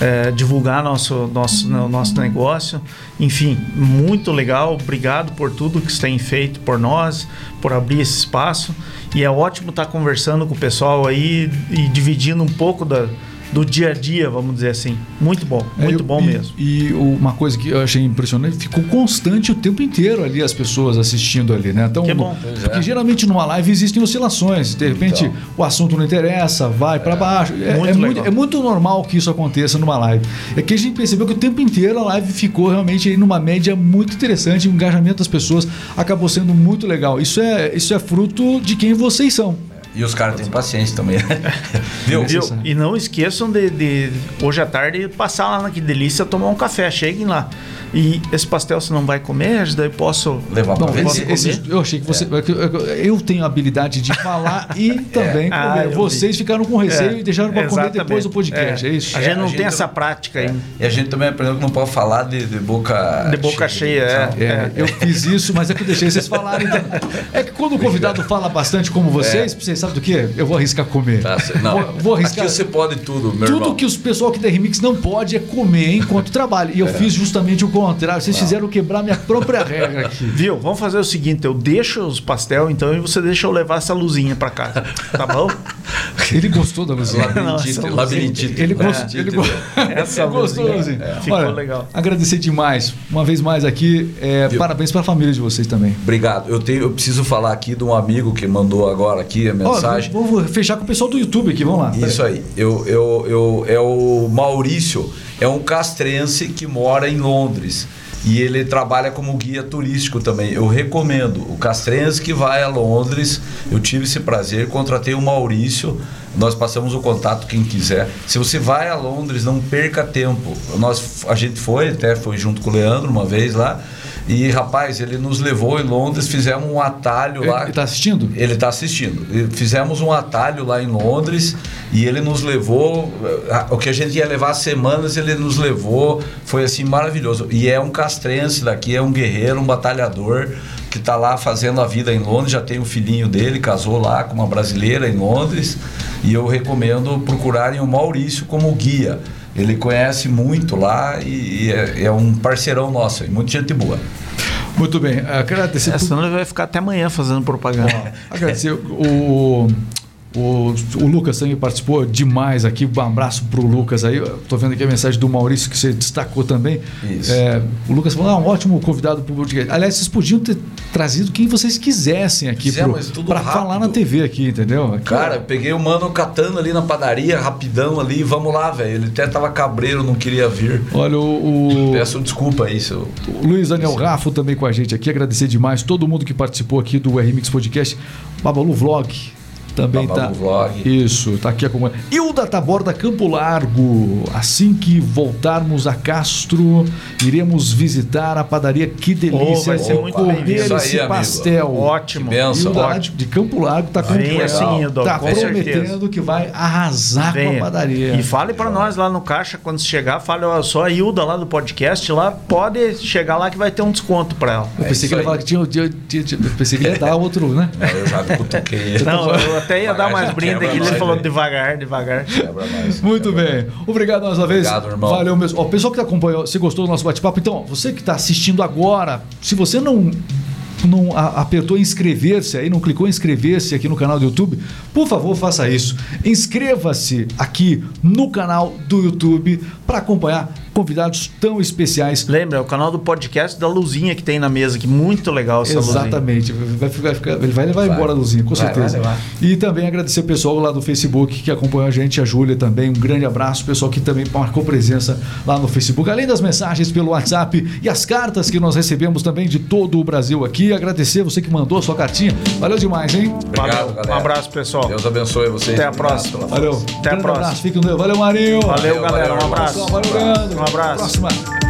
eh, divulgar nosso, nosso, no- nosso negócio. Enfim, muito legal. Obrigado por tudo que você tem feito por nós, por abrir esse espaço. E é ótimo estar conversando com o pessoal aí e dividindo um pouco da, do dia a dia, vamos dizer assim. Muito bom,
É,
muito
eu-
bom
e-
mesmo.
E uma coisa que eu achei impressionante, ficou constante o tempo inteiro ali as pessoas assistindo ali, né? Então,
Que bom.
Porque
é.
geralmente numa live existem oscilações. De repente
Então.
o assunto não interessa, vai pra baixo. É,
Muito
é muito, é muito normal que isso aconteça numa live. É que a gente percebeu que o tempo inteiro a live ficou realmente aí numa média muito interessante, o engajamento das pessoas acabou sendo muito legal. Isso é, isso é fruto de quem vocês são.
E os caras têm paciência também. Viu?
Viu?
Isso,
E não esqueçam de, de, hoje à tarde passar lá na Que Delícia tomar um café. Cheguem lá. E esse pastel você não vai comer? Daí posso.
Levar pra
Bom,
ver.
esse- eu achei que você. eu- eu- tenho a habilidade de falar e também
Ah,
comer.
vi.
Vocês ficaram com receio
É,
e deixaram para comer depois do podcast, é, isso?
A gente
É,
não
a
tem
gente-
essa prática ainda.
E a gente também aprendeu que não pode falar de, de boca
De boca cheia, é.
Então,
É, eu fiz isso, mas é que eu deixei vocês falarem. Então. É que quando o convidado fala bastante como vocês, vocês sabem do que? Eu vou arriscar comer.
É. Tá, não.
Vou, vou arriscar.
Aqui você pode tudo, meu
Tudo
irmão.
que os pessoal aqui da Remix não pode é comer enquanto trabalha. E eu fiz justamente o contrário. Vocês fizeram quebrar minha própria regra aqui.
Viu? Vamos fazer o seguinte: eu deixo os pastel então e você deixa eu levar essa luzinha pra casa. Tá bom?
Ele gostou da luzinha.
Labirintite,
Não, essa
labirintite.
Ele, gostou.
É.
ele go-
Essa
gostou,
luzinha.
Luzinha.
Ficou legal.
Agradecer demais. Uma vez mais aqui. é, parabéns para a família de vocês também.
Obrigado. Eu, tenho, eu preciso falar aqui de um amigo que mandou agora aqui a
Ó,
mensagem.
vou, vou fechar com o pessoal do YouTube aqui. Vamos lá.
Isso aí. Eu, eu, eu, é o Maurício, é um castrense que mora em Londres. E ele trabalha como guia turístico também. Eu recomendo. O castrense que vai a Londres, eu tive esse prazer, contratei o Maurício. Nós passamos o contato quem quiser. Se você vai a Londres, não perca tempo. Nós, a gente foi, até foi junto com o Leandro uma vez lá. E rapaz, ele nos levou em Londres, fizemos um atalho lá.
Ele tá assistindo?
Ele está assistindo. Fizemos um atalho lá em Londres e ele nos levou. eh, O que a gente ia levar semanas, ele nos levou. Foi assim maravilhoso. E é um castrense daqui, é um guerreiro, um batalhador que está lá fazendo a vida em Londres. Já tem o filhinho dele, casou lá com uma brasileira em Londres. E eu recomendo procurarem o Maurício como guia. Ele conhece muito lá e, e é, é um parceirão nosso, aí, muita gente boa.
Muito bem. Agradecer.
Senão ele vai ficar até amanhã fazendo propaganda.
Agradecer o, o, o Lucas também participou demais aqui. Um abraço pro Lucas aí. Tô vendo aqui a mensagem do Maurício que você destacou também.
Isso.
É, o Lucas falou: ah, um ótimo convidado pro podcast. Aliás, vocês podiam ter trazido quem vocês quisessem aqui
rápido.
falar na TV aqui, entendeu? Aqui,
Cara, peguei o mano catando ali na padaria, rapidão ali, vamos lá, velho. Ele até tava cabreiro, não queria vir.
Olha, o, o-
Peço desculpa aí, seu.
O Luiz Daniel Raffo também com a gente aqui. Agradecer demais todo mundo que participou aqui do RMix Podcast. Babalu Vlog também tá.
Vlog.
Isso, tá aqui acompanhando. Hilda Taborda Campo Largo. Assim que voltarmos a Castro, iremos visitar a padaria Que Delícia.
vai ser
e
muito
comer.
Isso aí,
esse
amigo.
pastel.
Ótimo.
Que benção.
Hilda
ótimo.
de, Campo Largo tá, com-
Venha sim, Hilda,
tá
com
prometendo
certeza.
que vai arrasar com a
Venha.
padaria.
E fale pra nós lá no caixa, quando chegar, fale, ó, só a Hilda lá do podcast, lá pode chegar lá que vai ter um desconto pra ela.
Eu
É
pensei
isso
que ele ia falar que tinha, tinha, tinha- pensei que ele ia dar outro, né?
Não, eu já cutuquei.
Não, eu até ia dar mais brinde aqui, ele falou devagar, devagar.
Quebra mais.
Muito bem. Obrigado mais uma vez.
Obrigado, irmão.
Valeu mesmo. Ó, o pessoal que acompanhou, se gostou do nosso bate-papo, então, você que está assistindo agora, se você não não apertou em inscrever-se aí, não clicou em inscrever-se aqui no canal do YouTube, por favor, faça isso. Inscreva-se aqui no canal do YouTube para acompanhar convidados tão especiais.
Lembra, é o canal do podcast da luzinha que tem na mesa, que muito legal essa luzinha.
Exatamente. Vai ficar- ele vai levar
Vai.
embora a luzinha, com
Vai,
certeza.
vai
e também agradecer o pessoal lá do Facebook que acompanhou a gente, a Júlia também. Um grande abraço, o pessoal que também marcou presença lá no Facebook. Além das mensagens pelo WhatsApp e as cartas que nós recebemos também de todo o Brasil aqui. Agradecer você que mandou a sua cartinha. Valeu demais, hein?
Obrigado,
Valeu.
galera.
Um abraço, pessoal.
Deus abençoe vocês.
Até a próxima.
Valeu.
Até a próxima.
abraço. Fique com Deus. Valeu, Marinho.
Valeu,
Valeu,
galera. Um
valeu,
abraço.
Pessoal, valeu, Leandro.
Um abraço.
Próxima.